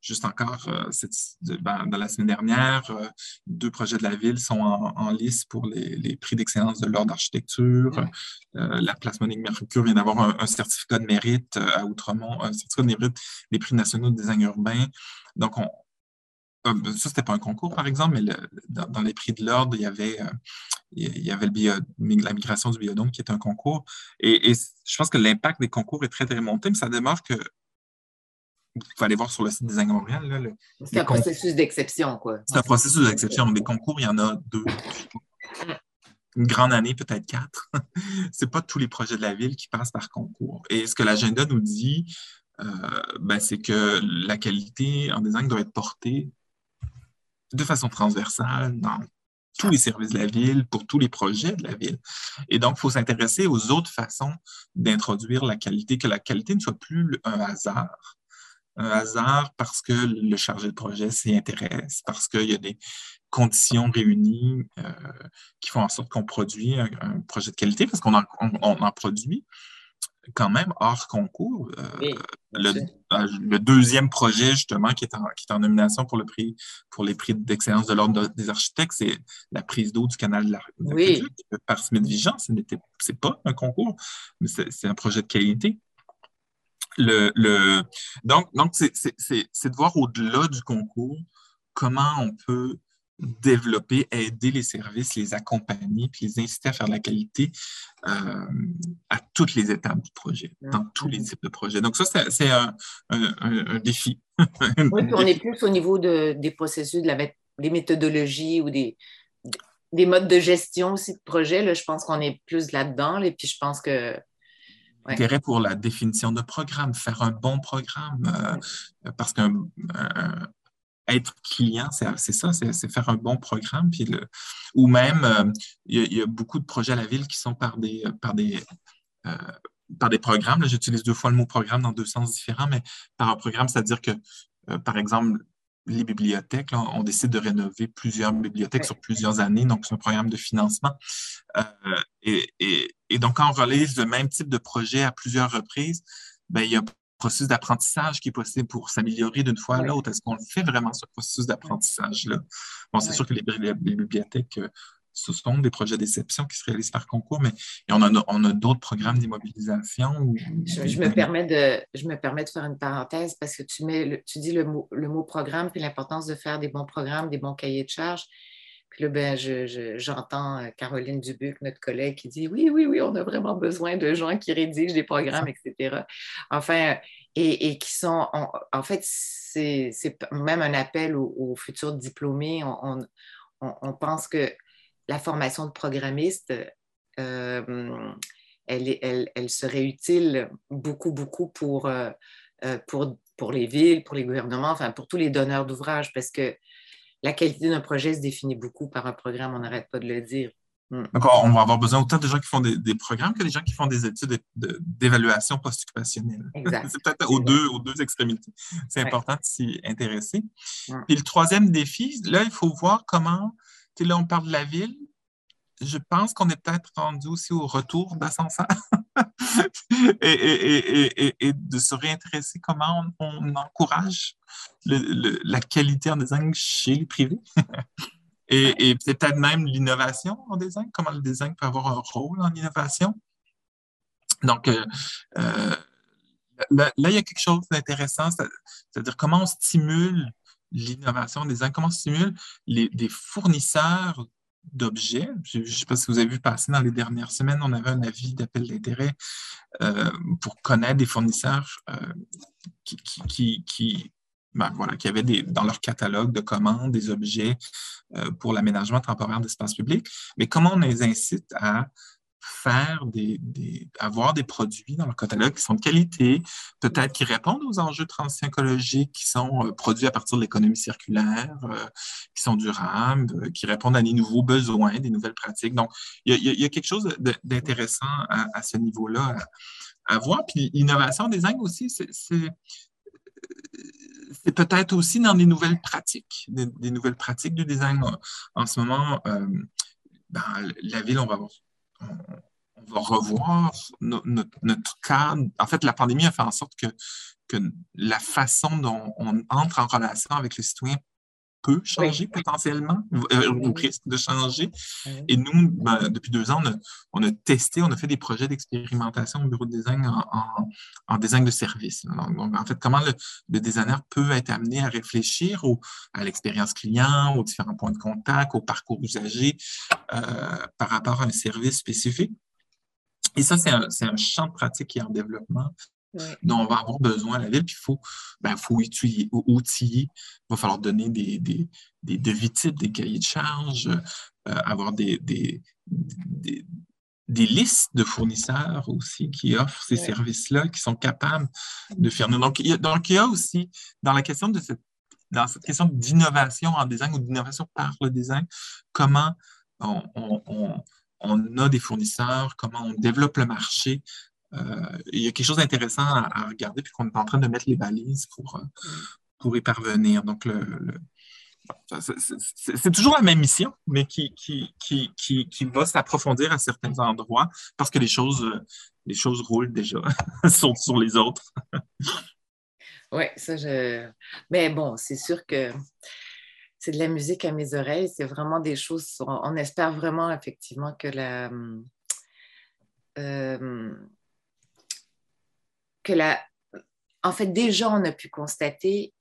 Juste encore, euh, ben, dans la semaine dernière, euh, deux projets de la ville sont en, lice pour les, prix d'excellence de l'ordre d'architecture. Euh, la place Monique Mercure vient d'avoir un, certificat de mérite à Outremont, un certificat de mérite des prix nationaux de design urbain. Donc, on, ça, c'était pas un concours, par exemple, mais dans, les prix de l'ordre, il y avait, il y avait la migration du biodôme qui est un concours. Et, et je pense que l'impact des concours est très, très monté, mais ça démontre que vous pouvez aller voir sur le site Design Montréal. C'est un processus d'exception, quoi. C'est un processus d'exception. Des concours, il y en a deux. Une grande année, peut-être quatre. *laughs* Ce n'est pas tous les projets de la ville qui passent par concours. Et ce que l'agenda nous dit, euh, ben, c'est que la qualité en design doit être portée de façon transversale dans tous les services de la ville, pour tous les projets de la ville. Et donc, il faut s'intéresser aux autres façons d'introduire la qualité, que la qualité ne soit plus un hasard, un hasard parce que le chargé de projet s'y intéresse, parce qu'il y a des conditions réunies euh, qui font en sorte qu'on produit un, projet de qualité, parce qu'on en, en, produit quand même hors concours. Euh, euh, le, deuxième projet, justement, qui est, en, qui est en nomination pour, le prix, pour les prix d'excellence de l'Ordre des architectes, c'est la prise d'eau du canal de la, oui. par Smith Vigent. Ce n'est pas un concours, mais c'est un projet de qualité. Le, donc, donc c'est de voir au-delà du concours comment on peut développer, aider les services, les accompagner, puis les inciter à faire de la qualité euh, à toutes les étapes du projet, dans tous les types de projets. Donc ça, c'est un, défi. *laughs* oui, puis on est plus au niveau de, des processus, de la, des méthodologies ou des, des modes de gestion aussi de projet. Là, je pense qu'on est plus là-dedans. Et puis je pense que intérêt pour la définition de programme, faire un bon programme, euh, parce qu'être être client, c'est ça, c'est faire un bon programme. Puis le, ou même, euh, il y, a beaucoup de projets à la ville qui sont par des, par des, euh, par des programmes. J'utilise deux fois le mot programme dans deux sens différents, mais par un programme, c'est-à-dire que, par exemple, les bibliothèques. on décide de rénover plusieurs bibliothèques sur plusieurs années, donc c'est un programme de financement. Euh, et, donc, quand on relise le même type de projet à plusieurs reprises, ben, il y a un processus d'apprentissage qui est possible pour s'améliorer d'une fois à l'autre. Est-ce qu'on fait vraiment ce processus d'apprentissage-là? Bon, c'est sûr que les, bibliothèques euh, ce sont des projets d'exception qui se réalisent par concours, mais on a, on a d'autres programmes d'immobilisation. Je, me permets de, je me permets de faire une parenthèse parce que tu, mets tu dis le mot, le mot programme puis l'importance de faire des bons programmes, des bons cahiers de charges. Puis là, ben, j'entends euh, Caroline Dubuc, notre collègue, qui dit Oui, oui, oui, on a vraiment besoin de gens qui rédigent des programmes, etc. Enfin, et, qui sont. en fait, c'est même un appel aux, futurs diplômés. on, on pense que la formation de programmiste, euh, elle, elle, serait utile beaucoup, beaucoup pour, euh, euh, pour, pour les villes, pour les gouvernements, enfin pour tous les donneurs d'ouvrages, parce que la qualité d'un projet se définit beaucoup par un programme, on n'arrête pas de le dire. Hmm. Donc, on va avoir besoin autant de gens qui font des, programmes que des gens qui font des études d'évaluation post-occupationnelle. *laughs* C'est peut-être aux deux, aux deux extrémités. C'est important de s'y intéresser. Hmm. Puis le troisième défi, là, il faut voir comment là, on parle de la ville. Je pense qu'on est peut-être rendu aussi au retour d'ascenseur. *laughs* et, de se réintéresser comment on, encourage la qualité en design chez les privés. *laughs* et, peut-être même l'innovation en design, comment le design peut avoir un rôle en innovation. Donc, euh, euh, là, il y a quelque chose d'intéressant, c'est-à-dire comment on stimule l'innovation design, comment on stimule les, fournisseurs d'objets. Je ne sais pas si vous avez vu passer dans les dernières semaines, on avait un avis d'appel d'intérêt euh, pour connaître des fournisseurs qui, qui, ben, qui avaient des, dans leur catalogue de commandes des objets euh, pour l'aménagement temporaire d'espace public. Mais comment on les incite à avoir des produits dans leur catalogue qui sont de qualité, peut-être qui répondent aux enjeux transition écologique, qui sont euh, produits à partir de l'économie circulaire, euh, qui sont durables, qui répondent à des nouveaux besoins, des nouvelles pratiques. Donc, il y a, quelque chose d'intéressant à, ce niveau-là à, voir. Puis l'innovation design aussi, c'est peut-être aussi dans des nouvelles pratiques, des, nouvelles pratiques du design. En, ce moment, euh, dans la ville, on va, on, va revoir notre, cadre. En fait, la pandémie a fait en sorte que, la façon dont on entre en relation avec le citoyen peut changer potentiellement, euh, ou risque de changer. Et nous, ben, depuis deux ans, on a, testé, on a fait des projets d'expérimentation au bureau de design en, design de service. Donc, en fait, comment le, designer peut être amené à réfléchir à l'expérience client, aux différents points de contact, au parcours usager euh, par rapport à un service spécifique. Et ça, c'est un, un, champ de pratique qui est en développement dont on va avoir besoin à la ville. Puis il faut, ben, faut outiller, outiller, il va falloir donner des, des, des devis types, des cahiers de charges, euh, avoir des, des, des, listes de fournisseurs aussi qui offrent ces services-là, qui sont capables de faire. Donc il, y a, donc, il y a aussi, dans la question de cette, dans cette question d'innovation en design ou d'innovation par le design, comment on, on, on a des fournisseurs, comment on développe le marché, il y a quelque chose d'intéressant à, regarder, puis qu'on est en train de mettre les balises pour, euh, pour y parvenir. Donc, c'est toujours la même mission, mais qui, qui, qui, qui, va s'approfondir à certains endroits parce que les choses, les choses roulent déjà *laughs* sur, les autres. oui, ça, je. Mais bon, c'est sûr que c'est de la musique à mes oreilles. C'est vraiment des choses. On, espère vraiment, effectivement, que la. Euh, que. En fait, déjà, on a pu constater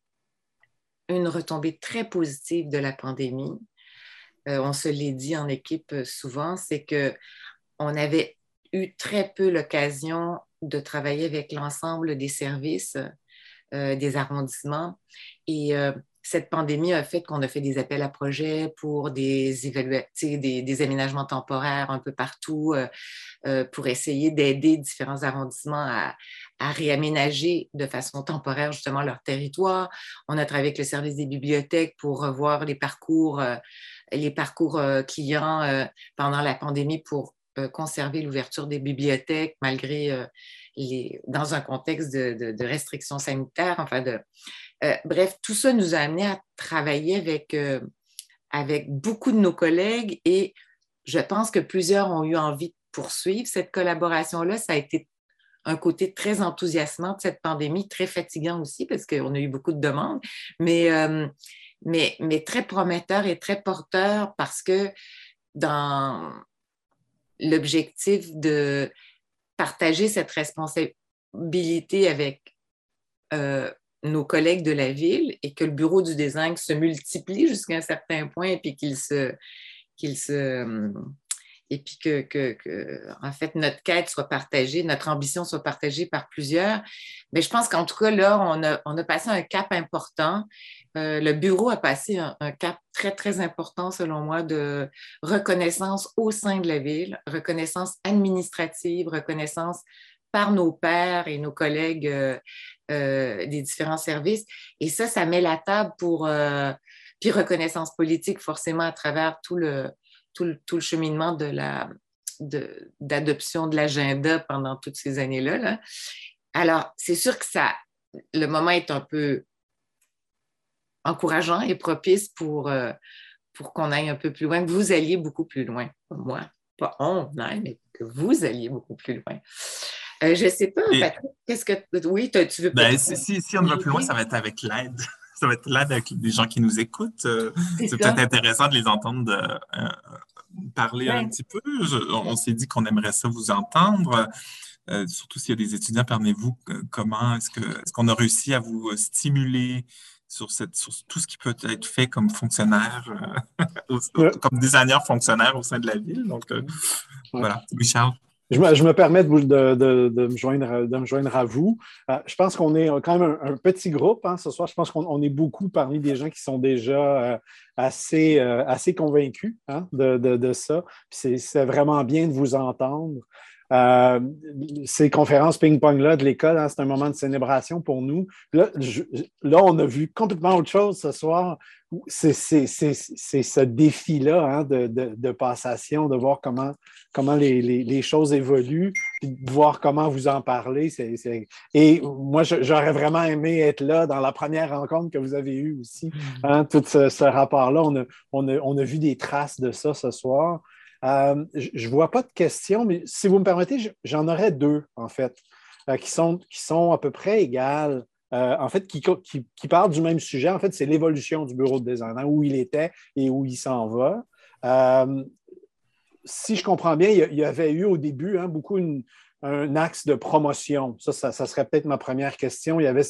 une retombée très positive de la pandémie. Euh, on se l'est dit en équipe souvent, c'est que on avait eu très peu l'occasion de travailler avec l'ensemble des services euh, des arrondissements. Et euh, cette pandémie a fait qu'on a fait des appels à projets pour des, des, des aménagements temporaires un peu partout euh, euh, pour essayer d'aider différents arrondissements à, à, réaménager de façon temporaire justement leur territoire. On a travaillé avec le service des bibliothèques pour revoir les parcours, euh, les parcours clients pendant la pandémie pour conserver l'ouverture des bibliothèques malgré les, dans un contexte de, restrictions sanitaires, enfin euh, bref, tout ça nous a amené à travailler avec, euh, avec beaucoup de nos collègues et je pense que plusieurs ont eu envie de poursuivre cette collaboration-là. Ça a été un côté très enthousiasmant de cette pandémie, très fatigant aussi parce qu'on a eu beaucoup de demandes, mais, euh, mais, très prometteur et très porteur parce que dans l'objectif de partager cette responsabilité avec nos collègues de la ville et que le bureau du design se multiplie jusqu'à un certain point et puis qu'il se, qu'il se et puis que, en fait, notre quête soit partagée, notre ambition soit partagée par plusieurs. Mais je pense qu'en tout cas, là, on a, on a passé un cap important. Euh, le bureau a passé un, cap très, très important, selon moi, de reconnaissance au sein de la ville, reconnaissance administrative, reconnaissance par nos pairs et nos collègues euh, euh, des différents services. Et ça, ça met la table pour, puis reconnaissance politique forcément à travers tout le, tout le, tout le cheminement de la, d'adoption de, l'agenda pendant toutes ces années-là. Là. Alors, c'est sûr que ça, le moment est un peu encourageant et propice pour, pour qu'on aille un peu plus loin, que vous alliez beaucoup plus loin. Moi, pas on mais que vous alliez beaucoup plus loin. je ne sais pas, Patrick, qu'est-ce que. Oui, tu veux ben, si, si, on va plus loin, ça va être avec l'aide. Ça va être l'aide avec des gens qui nous écoutent. C'est peut-être intéressant de les entendre parler un petit peu. on s'est dit qu'on aimerait ça vous entendre. Euh, surtout s'il y a des étudiants parmi vous, comment est-ce que est-ce qu'on a réussi à vous euh, stimuler sur, cette, sur tout ce qui peut être fait comme fonctionnaire, euh, *laughs* comme designer fonctionnaire au sein de la ville. Donc, voilà. Richard. Je me, permets de, me joindre, à vous. je pense qu'on est quand même un, petit groupe hein, ce soir. Je pense qu'on est beaucoup parmi des gens qui sont déjà assez, assez convaincus hein, de, ça. C'est vraiment bien de vous entendre. Euh, ces conférences ping-pong-là de l'école, hein, c'est un moment de célébration pour nous. Là, là, on a vu complètement autre chose ce soir. C'est ce défi-là hein, de, de, passation, de voir comment, comment les, les, choses évoluent, de voir comment vous en parlez. Et moi, j'aurais vraiment aimé être là dans la première rencontre que vous avez eue aussi. Hein, tout ce, ce rapport-là, on a, on, a, on a vu des traces de ça ce soir. Euh, je ne vois pas de questions, mais si vous me permettez, j'en aurais deux, en fait, euh, qui, sont, qui sont à peu près égales. Euh, en fait, qui, qui, parlent du même sujet. En fait, c'est l'évolution du bureau de design, hein, où il était et où il s'en va. si je comprends bien, il y avait eu au début hein, beaucoup une, un axe de promotion. Ça, ça, serait peut-être ma première question. Il y avait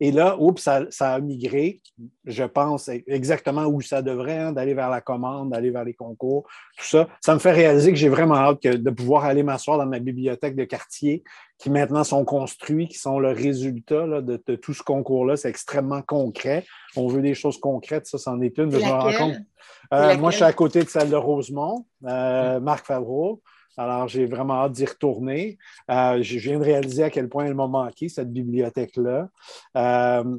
Et là, oups, ça, a migré, je pense, exactement où ça devrait, hein, d'aller vers la commande, d'aller vers les concours, tout ça. Ça me fait réaliser que j'ai vraiment hâte de pouvoir aller m'asseoir dans ma bibliothèque de quartier, qui maintenant sont construits, qui sont le résultat de, tout ce concours-là. C'est extrêmement concret. On veut des choses concrètes, ça, c'en est une. Je me rends compte. Euh, moi, je suis à côté de celle de Rosemont, euh, Marc Favreau. Alors, j'ai vraiment hâte d'y retourner. Euh, je viens de réaliser à quel point elle m'a manqué, cette bibliothèque-là. Euh,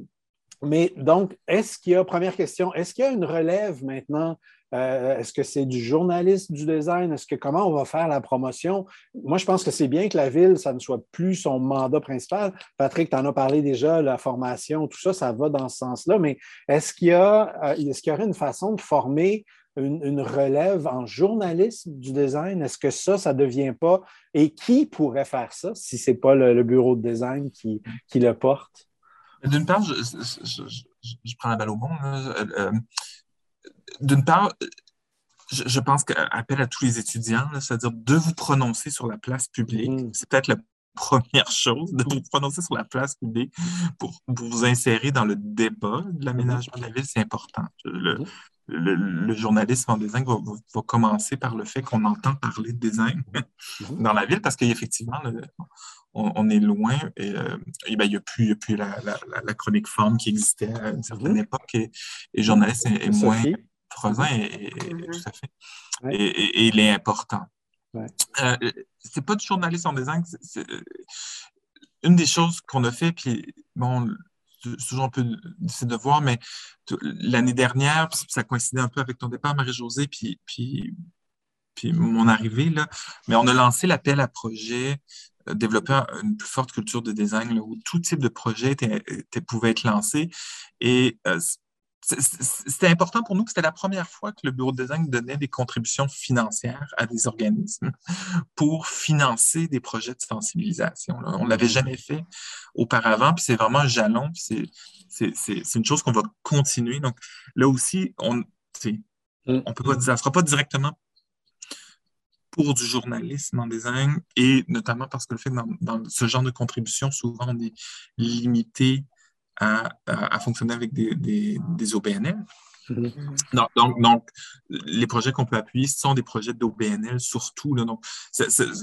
mais donc, est-ce qu'il y a, première question, est-ce qu'il y a une relève maintenant? Euh, est-ce que c'est du journalisme du design? Est-ce que comment on va faire la promotion? Moi, je pense que c'est bien que la ville, ça ne soit plus son mandat principal. Patrick, tu en as parlé déjà, la formation, tout ça, ça va dans ce sens-là. Mais est-ce qu'il y, a, est-ce qu'il y aurait une façon de former une, relève en journalisme du design? Est-ce que ça, ça ne devient pas... Et qui pourrait faire ça si ce n'est pas le, bureau de design qui, qui le porte? D'une part, je, je, prends la balle au monde. Euh, euh, d'une part, je, pense qu'appel à tous les étudiants, c'est-à-dire de vous prononcer sur la place publique. Mm. C'est peut-être la première chose, de vous prononcer sur la place publique pour, vous insérer dans le débat de l'aménagement de la ville, c'est important. Le, mm le, journalisme en design va, commencer par le fait qu'on entend parler de design mhm. dans la ville parce qu'effectivement, on, est loin et, euh, ben, il n'y a plus, plus la, chronique forme qui existait à une certaine mhm. époque et, le journaliste est, moins présent et, mhm. tout à fait. Et, il est important. Ouais. Euh, c'est pas du journalisme en design, c'est une des choses qu'on a fait, puis bon, toujours un peu difficile de voir, mais l'année dernière, ça coïncidait un peu avec ton départ, Marie-Josée, puis, puis, puis mon arrivée, là, mais on a lancé l'appel à projet euh, développer une plus forte culture de design où tout type de projet pouvait être lancé. Et euh, c'était important pour nous que c'était la première fois que le bureau de design donnait des contributions financières à des organismes pour financer des projets de sensibilisation. On ne l'avait jamais fait auparavant, puis c'est vraiment un jalon, c'est une chose qu'on va continuer. Donc là aussi, on mm. on peut pas dire, ça ne sera pas directement pour du journalisme en design et notamment parce que le fait que dans, dans ce genre de contribution, souvent on est limité à, fonctionner avec des, des, OBNL. Mm-hmm. Donc, donc, les projets qu'on peut appuyer sont des projets d'OBNL surtout. Là, donc,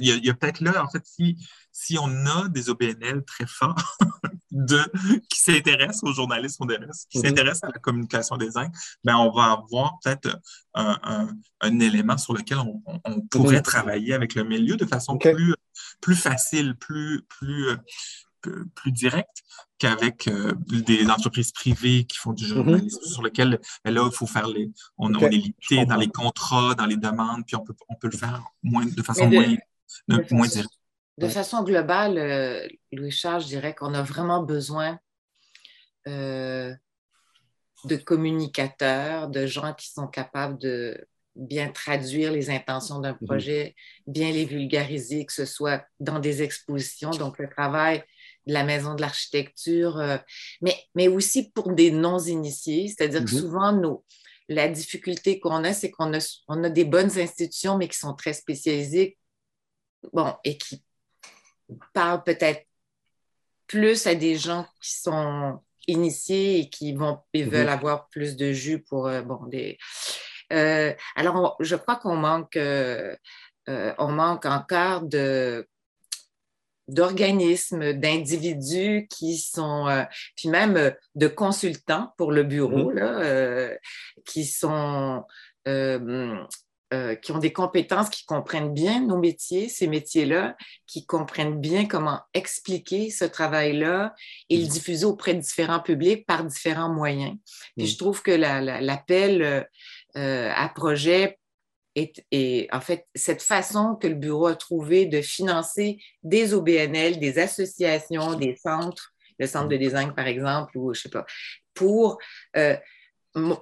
il y a, peut-être là, en fait, si, si on a des OBNL très forts *laughs* de, qui s'intéressent aux journalistes qui mm-hmm. s'intéressent à la communication design, ben, on va avoir peut-être un, un, élément sur lequel on, on pourrait travailler avec le milieu de façon plus, plus facile, plus, plus, plus direct qu'avec euh, des entreprises privées qui font du mhm. journalisme, sur lequel ben là, il faut faire les. On, est limité dans les contrats, dans les demandes, puis on peut, on peut le faire moins, de façon moins, moins directe. De façon globale, euh, Louis-Charles, je dirais qu'on a vraiment besoin euh, de communicateurs, de gens qui sont capables de, bien traduire les intentions d'un mhm. projet, bien les vulgariser, que ce soit dans des expositions, donc le travail de la maison de l'architecture, euh, mais, mais aussi pour des non-initiés, c'est-à-dire que mhm. souvent, nos, la difficulté qu'on a, c'est qu'on a, on a des bonnes institutions, mais qui sont très spécialisées, bon, et qui parlent peut-être plus à des gens qui sont initiés et qui vont et mhm. veulent avoir plus de jus pour euh, bon des euh, alors je crois qu'on manque euh, on manque encore de d'organismes, d'individus qui sont, puis même de consultants pour le bureau, mhm. là, qui sont euh, qui ont des compétences, qui comprennent bien nos métiers, ces métiers-là, qui comprennent bien comment expliquer ce travail-là et le mm. diffuser auprès de différents publics par différents moyens. Et mm. je trouve que l'appel euh, euh, à projet est, en fait cette façon que le bureau a trouvé de financer des OBNL, des associations, des centres, le centre de design par exemple, ou je sais pas, pour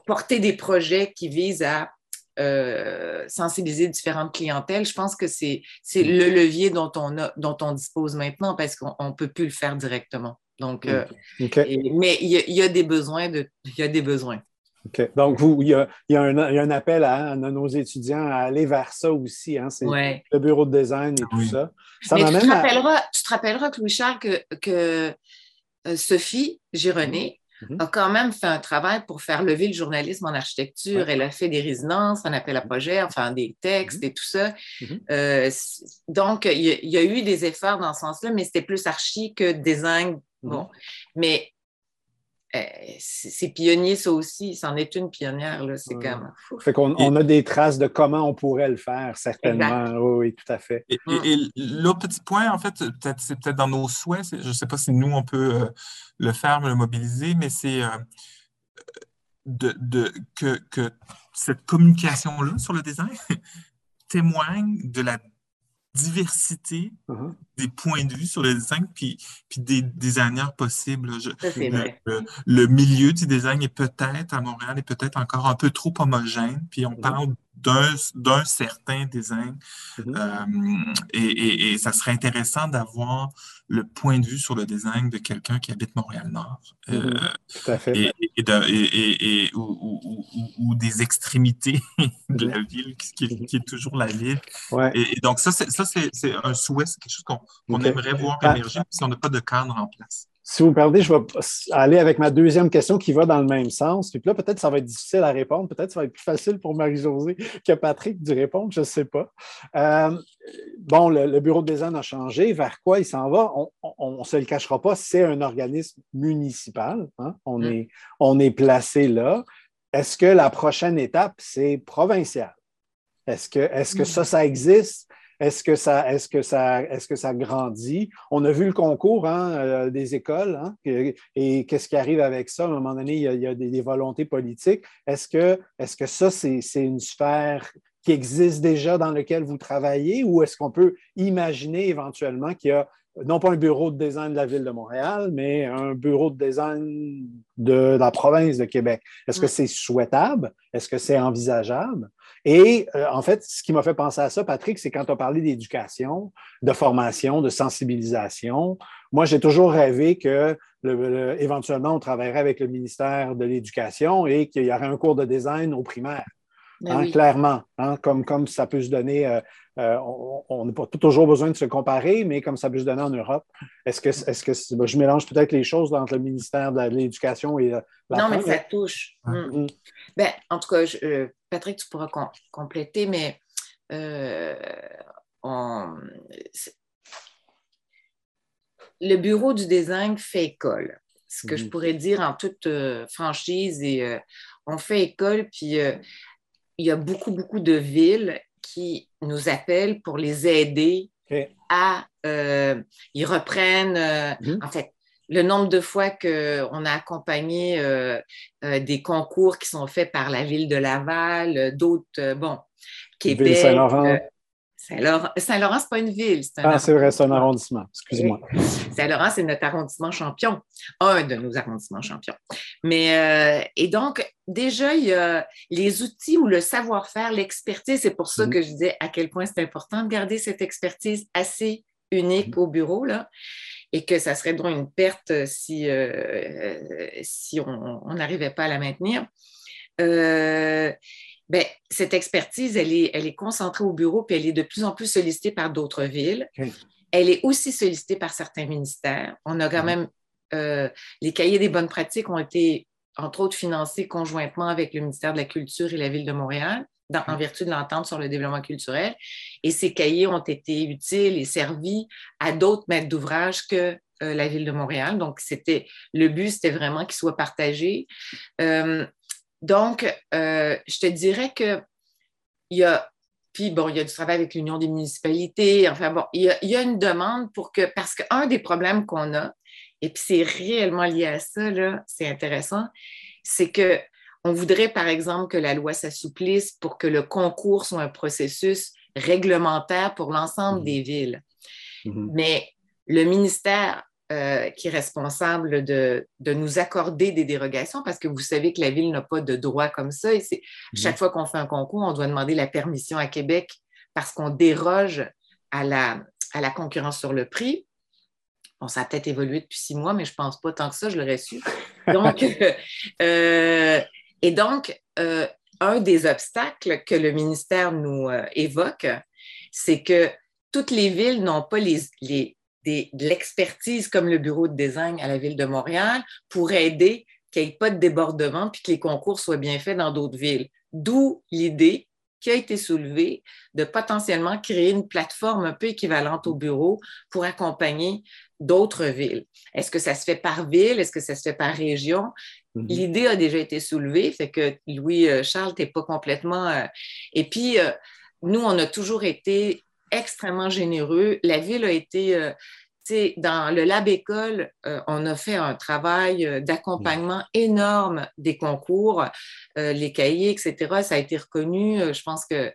porter des projets qui visent à euh, sensibiliser différentes clientèles, je pense que c'est le levier dont on, a, dont on dispose maintenant parce qu'on ne peut plus le faire directement. Donc, euh, mais il y, a des besoins. De, il y a des besoins. Donc, vous, il y, a, il, y a un, il y a, un, appel à, nos étudiants à aller vers ça aussi. Hein? C'est le bureau de design et tout ça. ça Mais tu, te rappelleras, tu te rappelleras, Louis-Charles, que, que euh, Sophie Gironnet, a mhm. quand même fait un travail pour faire lever le journalisme en architecture. Elle a fait des résidences, un appel à projet, enfin des textes mhm. et tout ça. Mhm. Euh, donc, il y, a eu des efforts dans ce sens-là, mais c'était plus archi que design. Bon. Mais c'est pionnier, ça aussi. C'en est une pionnière, là. C'est comme. Fait qu'on on a des traces de comment on pourrait le faire, certainement. Oui, tout à fait. Et, mm. l'autre petit point, en fait, peut-être, c'est peut-être dans nos souhaits. Je ne sais pas si nous, on peut euh, le faire, le mobiliser, mais c'est euh, de, de, que, que cette communication-là sur le design *laughs* témoigne de la diversité uh-huh. Des points de vue sur le design, puis, puis des designers possibles. le, milieu du design est peut-être à Montréal est peut-être encore un peu trop homogène, puis on uh-huh. parle d'un certain design. Uh-huh. Euh, et, et, ça serait intéressant d'avoir le point de vue sur le design de quelqu'un qui habite Montréal-Nord. Euh, Tout à fait. Et, et ou, ou, des extrémités *laughs* de la ville, qui, est toujours la ville. Ouais. Et, donc, ça, c'est un souhait, c'est quelque chose qu'on aimerait voir émerger si on n'a pas de cadre en place. Si vous me permettez, je vais aller avec ma deuxième question qui va dans le même sens. Puis là, peut-être ça va être difficile à répondre. Peut-être ça va être plus facile pour Marie-Josée que Patrick d'y répondre. Je ne sais pas. Euh, bon, le, bureau de design a changé. Vers quoi il s'en va? On ne se le cachera pas, c'est un organisme municipal. Hein. On, mm. est, on est placé là. Est-ce que la prochaine étape, c'est provincial? Est-ce que, est -ce que mm. ça, ça existe? Est-ce que ça, est-ce que ça, est-ce que ça grandit? On a vu le concours hein, euh, des écoles hein, et qu'est-ce qui arrive avec ça? À un moment donné, il y a, des, volontés politiques. Est-ce que, est-ce que ça, c'est, une sphère qui existe déjà dans laquelle vous travaillez ou est-ce qu'on peut imaginer éventuellement qu'il y a non pas un bureau de design de la ville de Montréal, mais un bureau de design de la province de Québec? Est-ce que c'est souhaitable? Est-ce que c'est envisageable? Et euh, en fait, ce qui m'a fait penser à ça, Patrick, c'est quand tu as parlé d'éducation, de formation, de sensibilisation. Moi, j'ai toujours rêvé que éventuellement, on travaillerait avec le ministère de l'Éducation et qu'il y aurait un cours de design au primaire. Ben hein, clairement, hein, comme, comme ça peut se donner, euh, euh, on n'a pas toujours besoin de se comparer, mais comme ça peut se donner en Europe. Est-ce que, est-ce que ben, je mélange peut-être les choses entre le ministère de l'Éducation et la Non, mais ça touche. Mm. Mm. Ben, en tout cas, je, Patrick, tu pourras compléter, mais euh, le bureau du design fait école. Ce que je mhm. pourrais dire en toute euh, franchise, et euh, on fait école, puis il y a beaucoup, beaucoup de villes qui nous appellent pour les aider à. ils reprennent, mhm. en fait, le nombre de fois qu'on a accompagné euh, euh, des concours qui sont faits par la ville de Laval, euh, d'autres, bon, Québec. Saint-Laurent. Saint-Laurent, Saint-Laurent, c'est pas une ville. ah, c'est vrai, c'est un arrondissement. Excusez-moi. *laughs* Saint-Laurent, c'est notre arrondissement champion, un de nos arrondissements champions. Mais, et donc, déjà, il y a les outils ou le savoir-faire, l'expertise. C'est pour ça Mhm. que je disais à quel point c'est important de garder cette expertise assez unique Mhm. au bureau, là, et que ça serait donc une perte si, euh, euh, si on n'arrivait pas à la maintenir. Euh, ben, cette expertise, elle est, elle est concentrée au bureau, puis elle est de plus en plus sollicitée par d'autres villes. Elle est aussi sollicitée par certains ministères. On a quand même, euh, les cahiers des bonnes pratiques ont été, entre autres, financés conjointement avec le ministère de la Culture et la Ville de Montréal, dans- en Mhm. vertu de l'entente sur le développement culturel. Et ces cahiers ont été utiles et servis à d'autres maîtres d'ouvrage que euh, la Ville de Montréal. Donc, c'était le but, c'était vraiment qu'ils soient partagés. Euh, donc, euh, je te dirais que il y a, puis bon, il y a du travail avec l'Union des municipalités. Enfin bon, il y a, il y a une demande pour que, parce qu'un des problèmes qu'on a, et puis c'est réellement lié à ça, là, c'est intéressant, c'est que on voudrait, par exemple, que la loi s'assouplisse pour que le concours soit un processus réglementaire pour l'ensemble Mhm. des villes. Mhm. Mais le ministère euh, qui est responsable de, de nous accorder des dérogations, parce que vous savez que la ville n'a pas de droit comme ça. Et c'est, Mhm. chaque fois qu'on fait un concours, on doit demander la permission à Québec parce qu'on déroge à la, à la concurrence sur le prix. Bon, ça a peut-être évolué depuis six mois, mais je ne pense pas tant que ça, je l'aurais su. Donc, *laughs* euh, et donc, euh, un des obstacles que le ministère nous euh, évoque, c'est que toutes les villes n'ont pas de l'expertise comme le bureau de design à la ville de Montréal pour aider qu'il n'y ait pas de débordement puis que les concours soient bien faits dans d'autres villes. D'où l'idée qui a été soulevée de potentiellement créer une plateforme un peu équivalente au bureau pour accompagner d'autres villes. Est-ce que ça se fait par ville? Est-ce que ça se fait par région? Mhm. L'idée a déjà été soulevée, fait que Louis-Charles, tu n'es pas complètement... euh, Et puis, euh, nous, on a toujours été extrêmement généreux. La ville a été... euh, tu sais, dans le lab école, euh, on a fait un travail euh, d'accompagnement énorme des concours, euh, les cahiers, etc. Ça a été reconnu. Euh, je pense que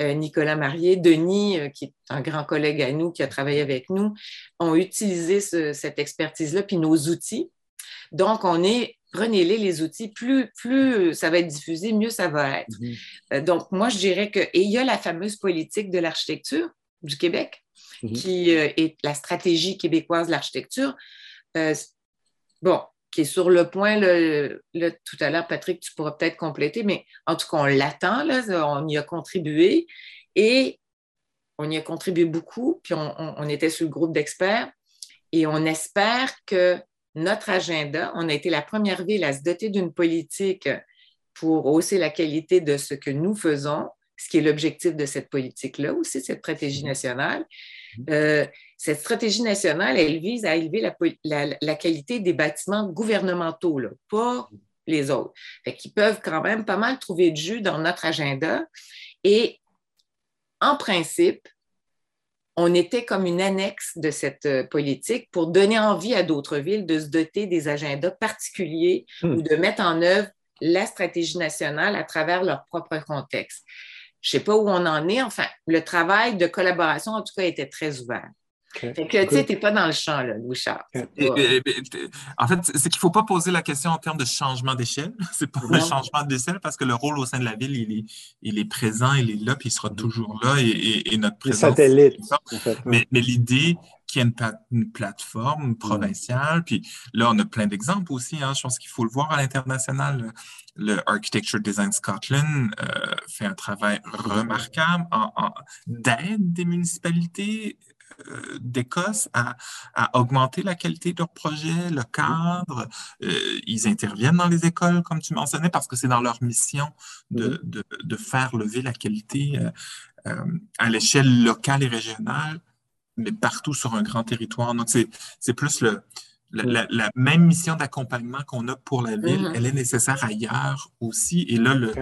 euh, Nicolas Marié, Denis, euh, qui est un grand collègue à nous, qui a travaillé avec nous, ont utilisé ce- cette expertise-là, puis nos outils. Donc, on est, prenez-les, les outils, plus, plus ça va être diffusé, mieux ça va être. Mhm. Euh, donc, moi, je dirais que, et il y a la fameuse politique de l'architecture du Québec, Mhm. qui euh, est la stratégie québécoise de l'architecture. Euh, bon, qui est sur le point, là, tout à l'heure, Patrick, tu pourras peut-être compléter, mais en tout cas, on l'attend, là, on y a contribué et on y a contribué beaucoup, puis on, on- on était sur le groupe d'experts et on espère que notre agenda, on a été la première ville à se doter d'une politique pour hausser la qualité de ce que nous faisons, ce qui est l'objectif de cette politique-là aussi, cette stratégie nationale. Euh, cette stratégie nationale, elle vise à élever la, po- la- la qualité des bâtiments gouvernementaux, là, pas les autres. Fait peuvent quand même pas mal trouver de jus dans notre agenda. Et en principe, on était comme une annexe de cette euh, politique pour donner envie à d'autres villes de se doter des agendas particuliers Hmm. ou de mettre en œuvre la stratégie nationale à travers leur propre contexte. Je ne sais pas où on en est. Enfin, le travail de collaboration, en tout cas, était très ouvert. OK. Fait que, tu sais, tu n'es pas dans le champ, là, Louis-Charles. OK. Et- et- et- en fait, c'est qu'il ne faut pas poser la question en termes de changement d'échelle. *laughs* C'est pas un Non. changement d'échelle parce que le rôle au sein de la ville, il est, il est présent, il est là, puis il sera toujours là et, et- et notre Les présence. satellites, en fait. Mais, mais l'idée qu'il y ait une, pla- une plateforme provinciale, puis là, on a plein d'exemples aussi. Hein, je pense qu'il faut le voir à l'international. Le Architecture Design Scotland euh, fait un travail remarquable en, en- d'aide des municipalités d'Écosse à, à augmenter la qualité de leurs projets, le cadre. Euh, ils interviennent dans les écoles, comme tu mentionnais, parce que c'est dans leur mission de, de, de faire lever la qualité euh, euh, à l'échelle locale et régionale mais partout sur un grand territoire. Donc, c'est, plus le, la, même mission d'accompagnement qu'on a pour la ville, Mhm. elle est nécessaire ailleurs aussi. Et là, le.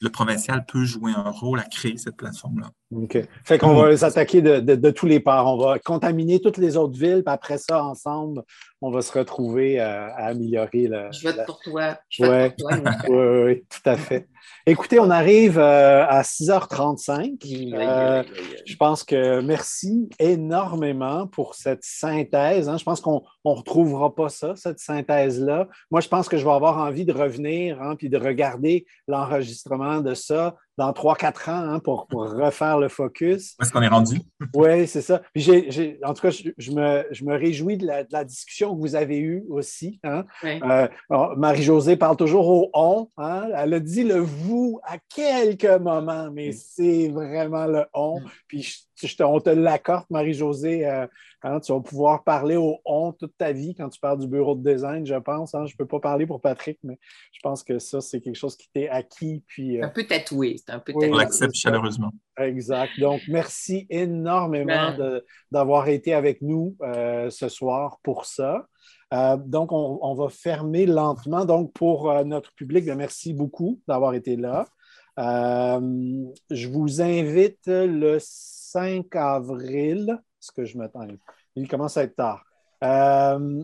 Le provincial peut jouer un rôle à créer cette plateforme-là. OK. Fait qu'on va les attaquer de, tous les parts. On va contaminer toutes les autres villes, puis après ça, ensemble, on va se retrouver à, améliorer le. Je vote pour toi. Oui, oui, *laughs* tout à fait. Écoutez, on arrive euh, à 6h35. Euh, je pense que merci énormément pour cette synthèse. Hein. Je pense qu'on ne retrouvera pas ça, cette synthèse-là. Moi, je pense que je vais avoir envie de revenir hein, puis de regarder l'enregistrement de ça dans 3-4 ans hein, pour, refaire le focus. Où est-ce qu'on est rendu? oui, c'est ça. en tout cas, je, me, réjouis de la, discussion que vous avez eue aussi. Hein. Euh, Marie-Josée parle toujours au on. Hein. Elle a dit le vous à quelques moments, mais c'est vraiment le on. On te l'accorde, Marie-Josée. Euh, Hein, tu vas pouvoir parler au on toute ta vie quand tu parles du bureau de design, je pense. Hein. Je ne peux pas parler pour Patrick, mais je pense que ça, c'est quelque chose qui t'est acquis. Puis, euh, un peu tatoué. C'est un peu On l'accepte chaleureusement. Exact. Donc, merci énormément d'avoir été avec nous euh, ce soir pour ça. Euh, donc, on, va fermer lentement. Donc, pour notre public, ben, merci beaucoup d'avoir été là. je vous invite le 5 avril ce que je m'attends. Il commence à être tard. Euh,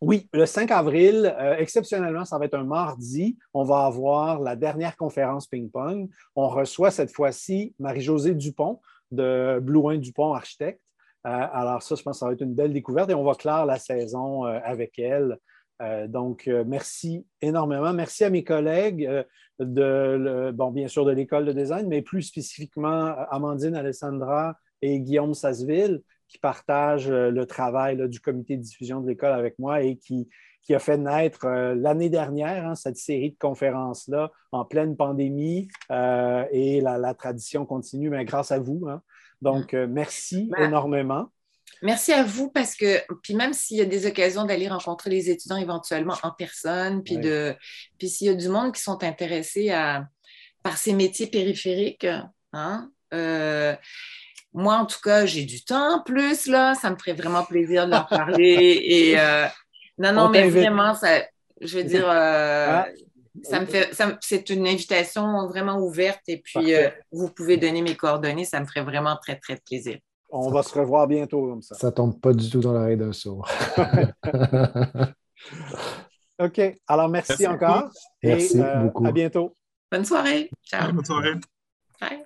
oui, le 5 avril, euh, exceptionnellement, ça va être un mardi. On va avoir la dernière conférence ping-pong. On reçoit cette fois-ci Marie-Josée Dupont de Blouin Dupont Architecte. Euh, alors, ça, je pense que ça va être une belle découverte et on va clore la saison avec elle. Donc, merci énormément. Merci à mes collègues de, bon, bien sûr, de l'école de design, mais plus spécifiquement Amandine Alessandra, et Guillaume Sasseville, qui partage euh, le travail du comité de diffusion de l'école avec moi et qui, a fait naître euh, l'année dernière hein, cette série de conférences-là en pleine pandémie euh, et la, tradition continue, mais grâce à vous. Hein. Donc, merci énormément. Merci à vous parce que, puis même s'il y a des occasions d'aller rencontrer les étudiants éventuellement en personne, puis, de, puis s'il y a du monde qui sont intéressés à, par ces métiers périphériques, hein, moi, en tout cas, j'ai du temps en plus, là. Ça me ferait vraiment plaisir de leur parler. *laughs* Et euh, non, non, mais vraiment, ça, je veux dire, euh, ah. ça me fait, c'est une invitation vraiment ouverte. Et puis, euh, vous pouvez donner mes coordonnées. Ça me ferait vraiment très, très plaisir. On va se revoir bientôt comme ça. Ça tombe pas du tout dans l'oreille d'un sourd. *laughs* OK. Alors, merci, encore. Merci beaucoup. À bientôt. Bonne soirée. Ciao. Bonne soirée. Bye.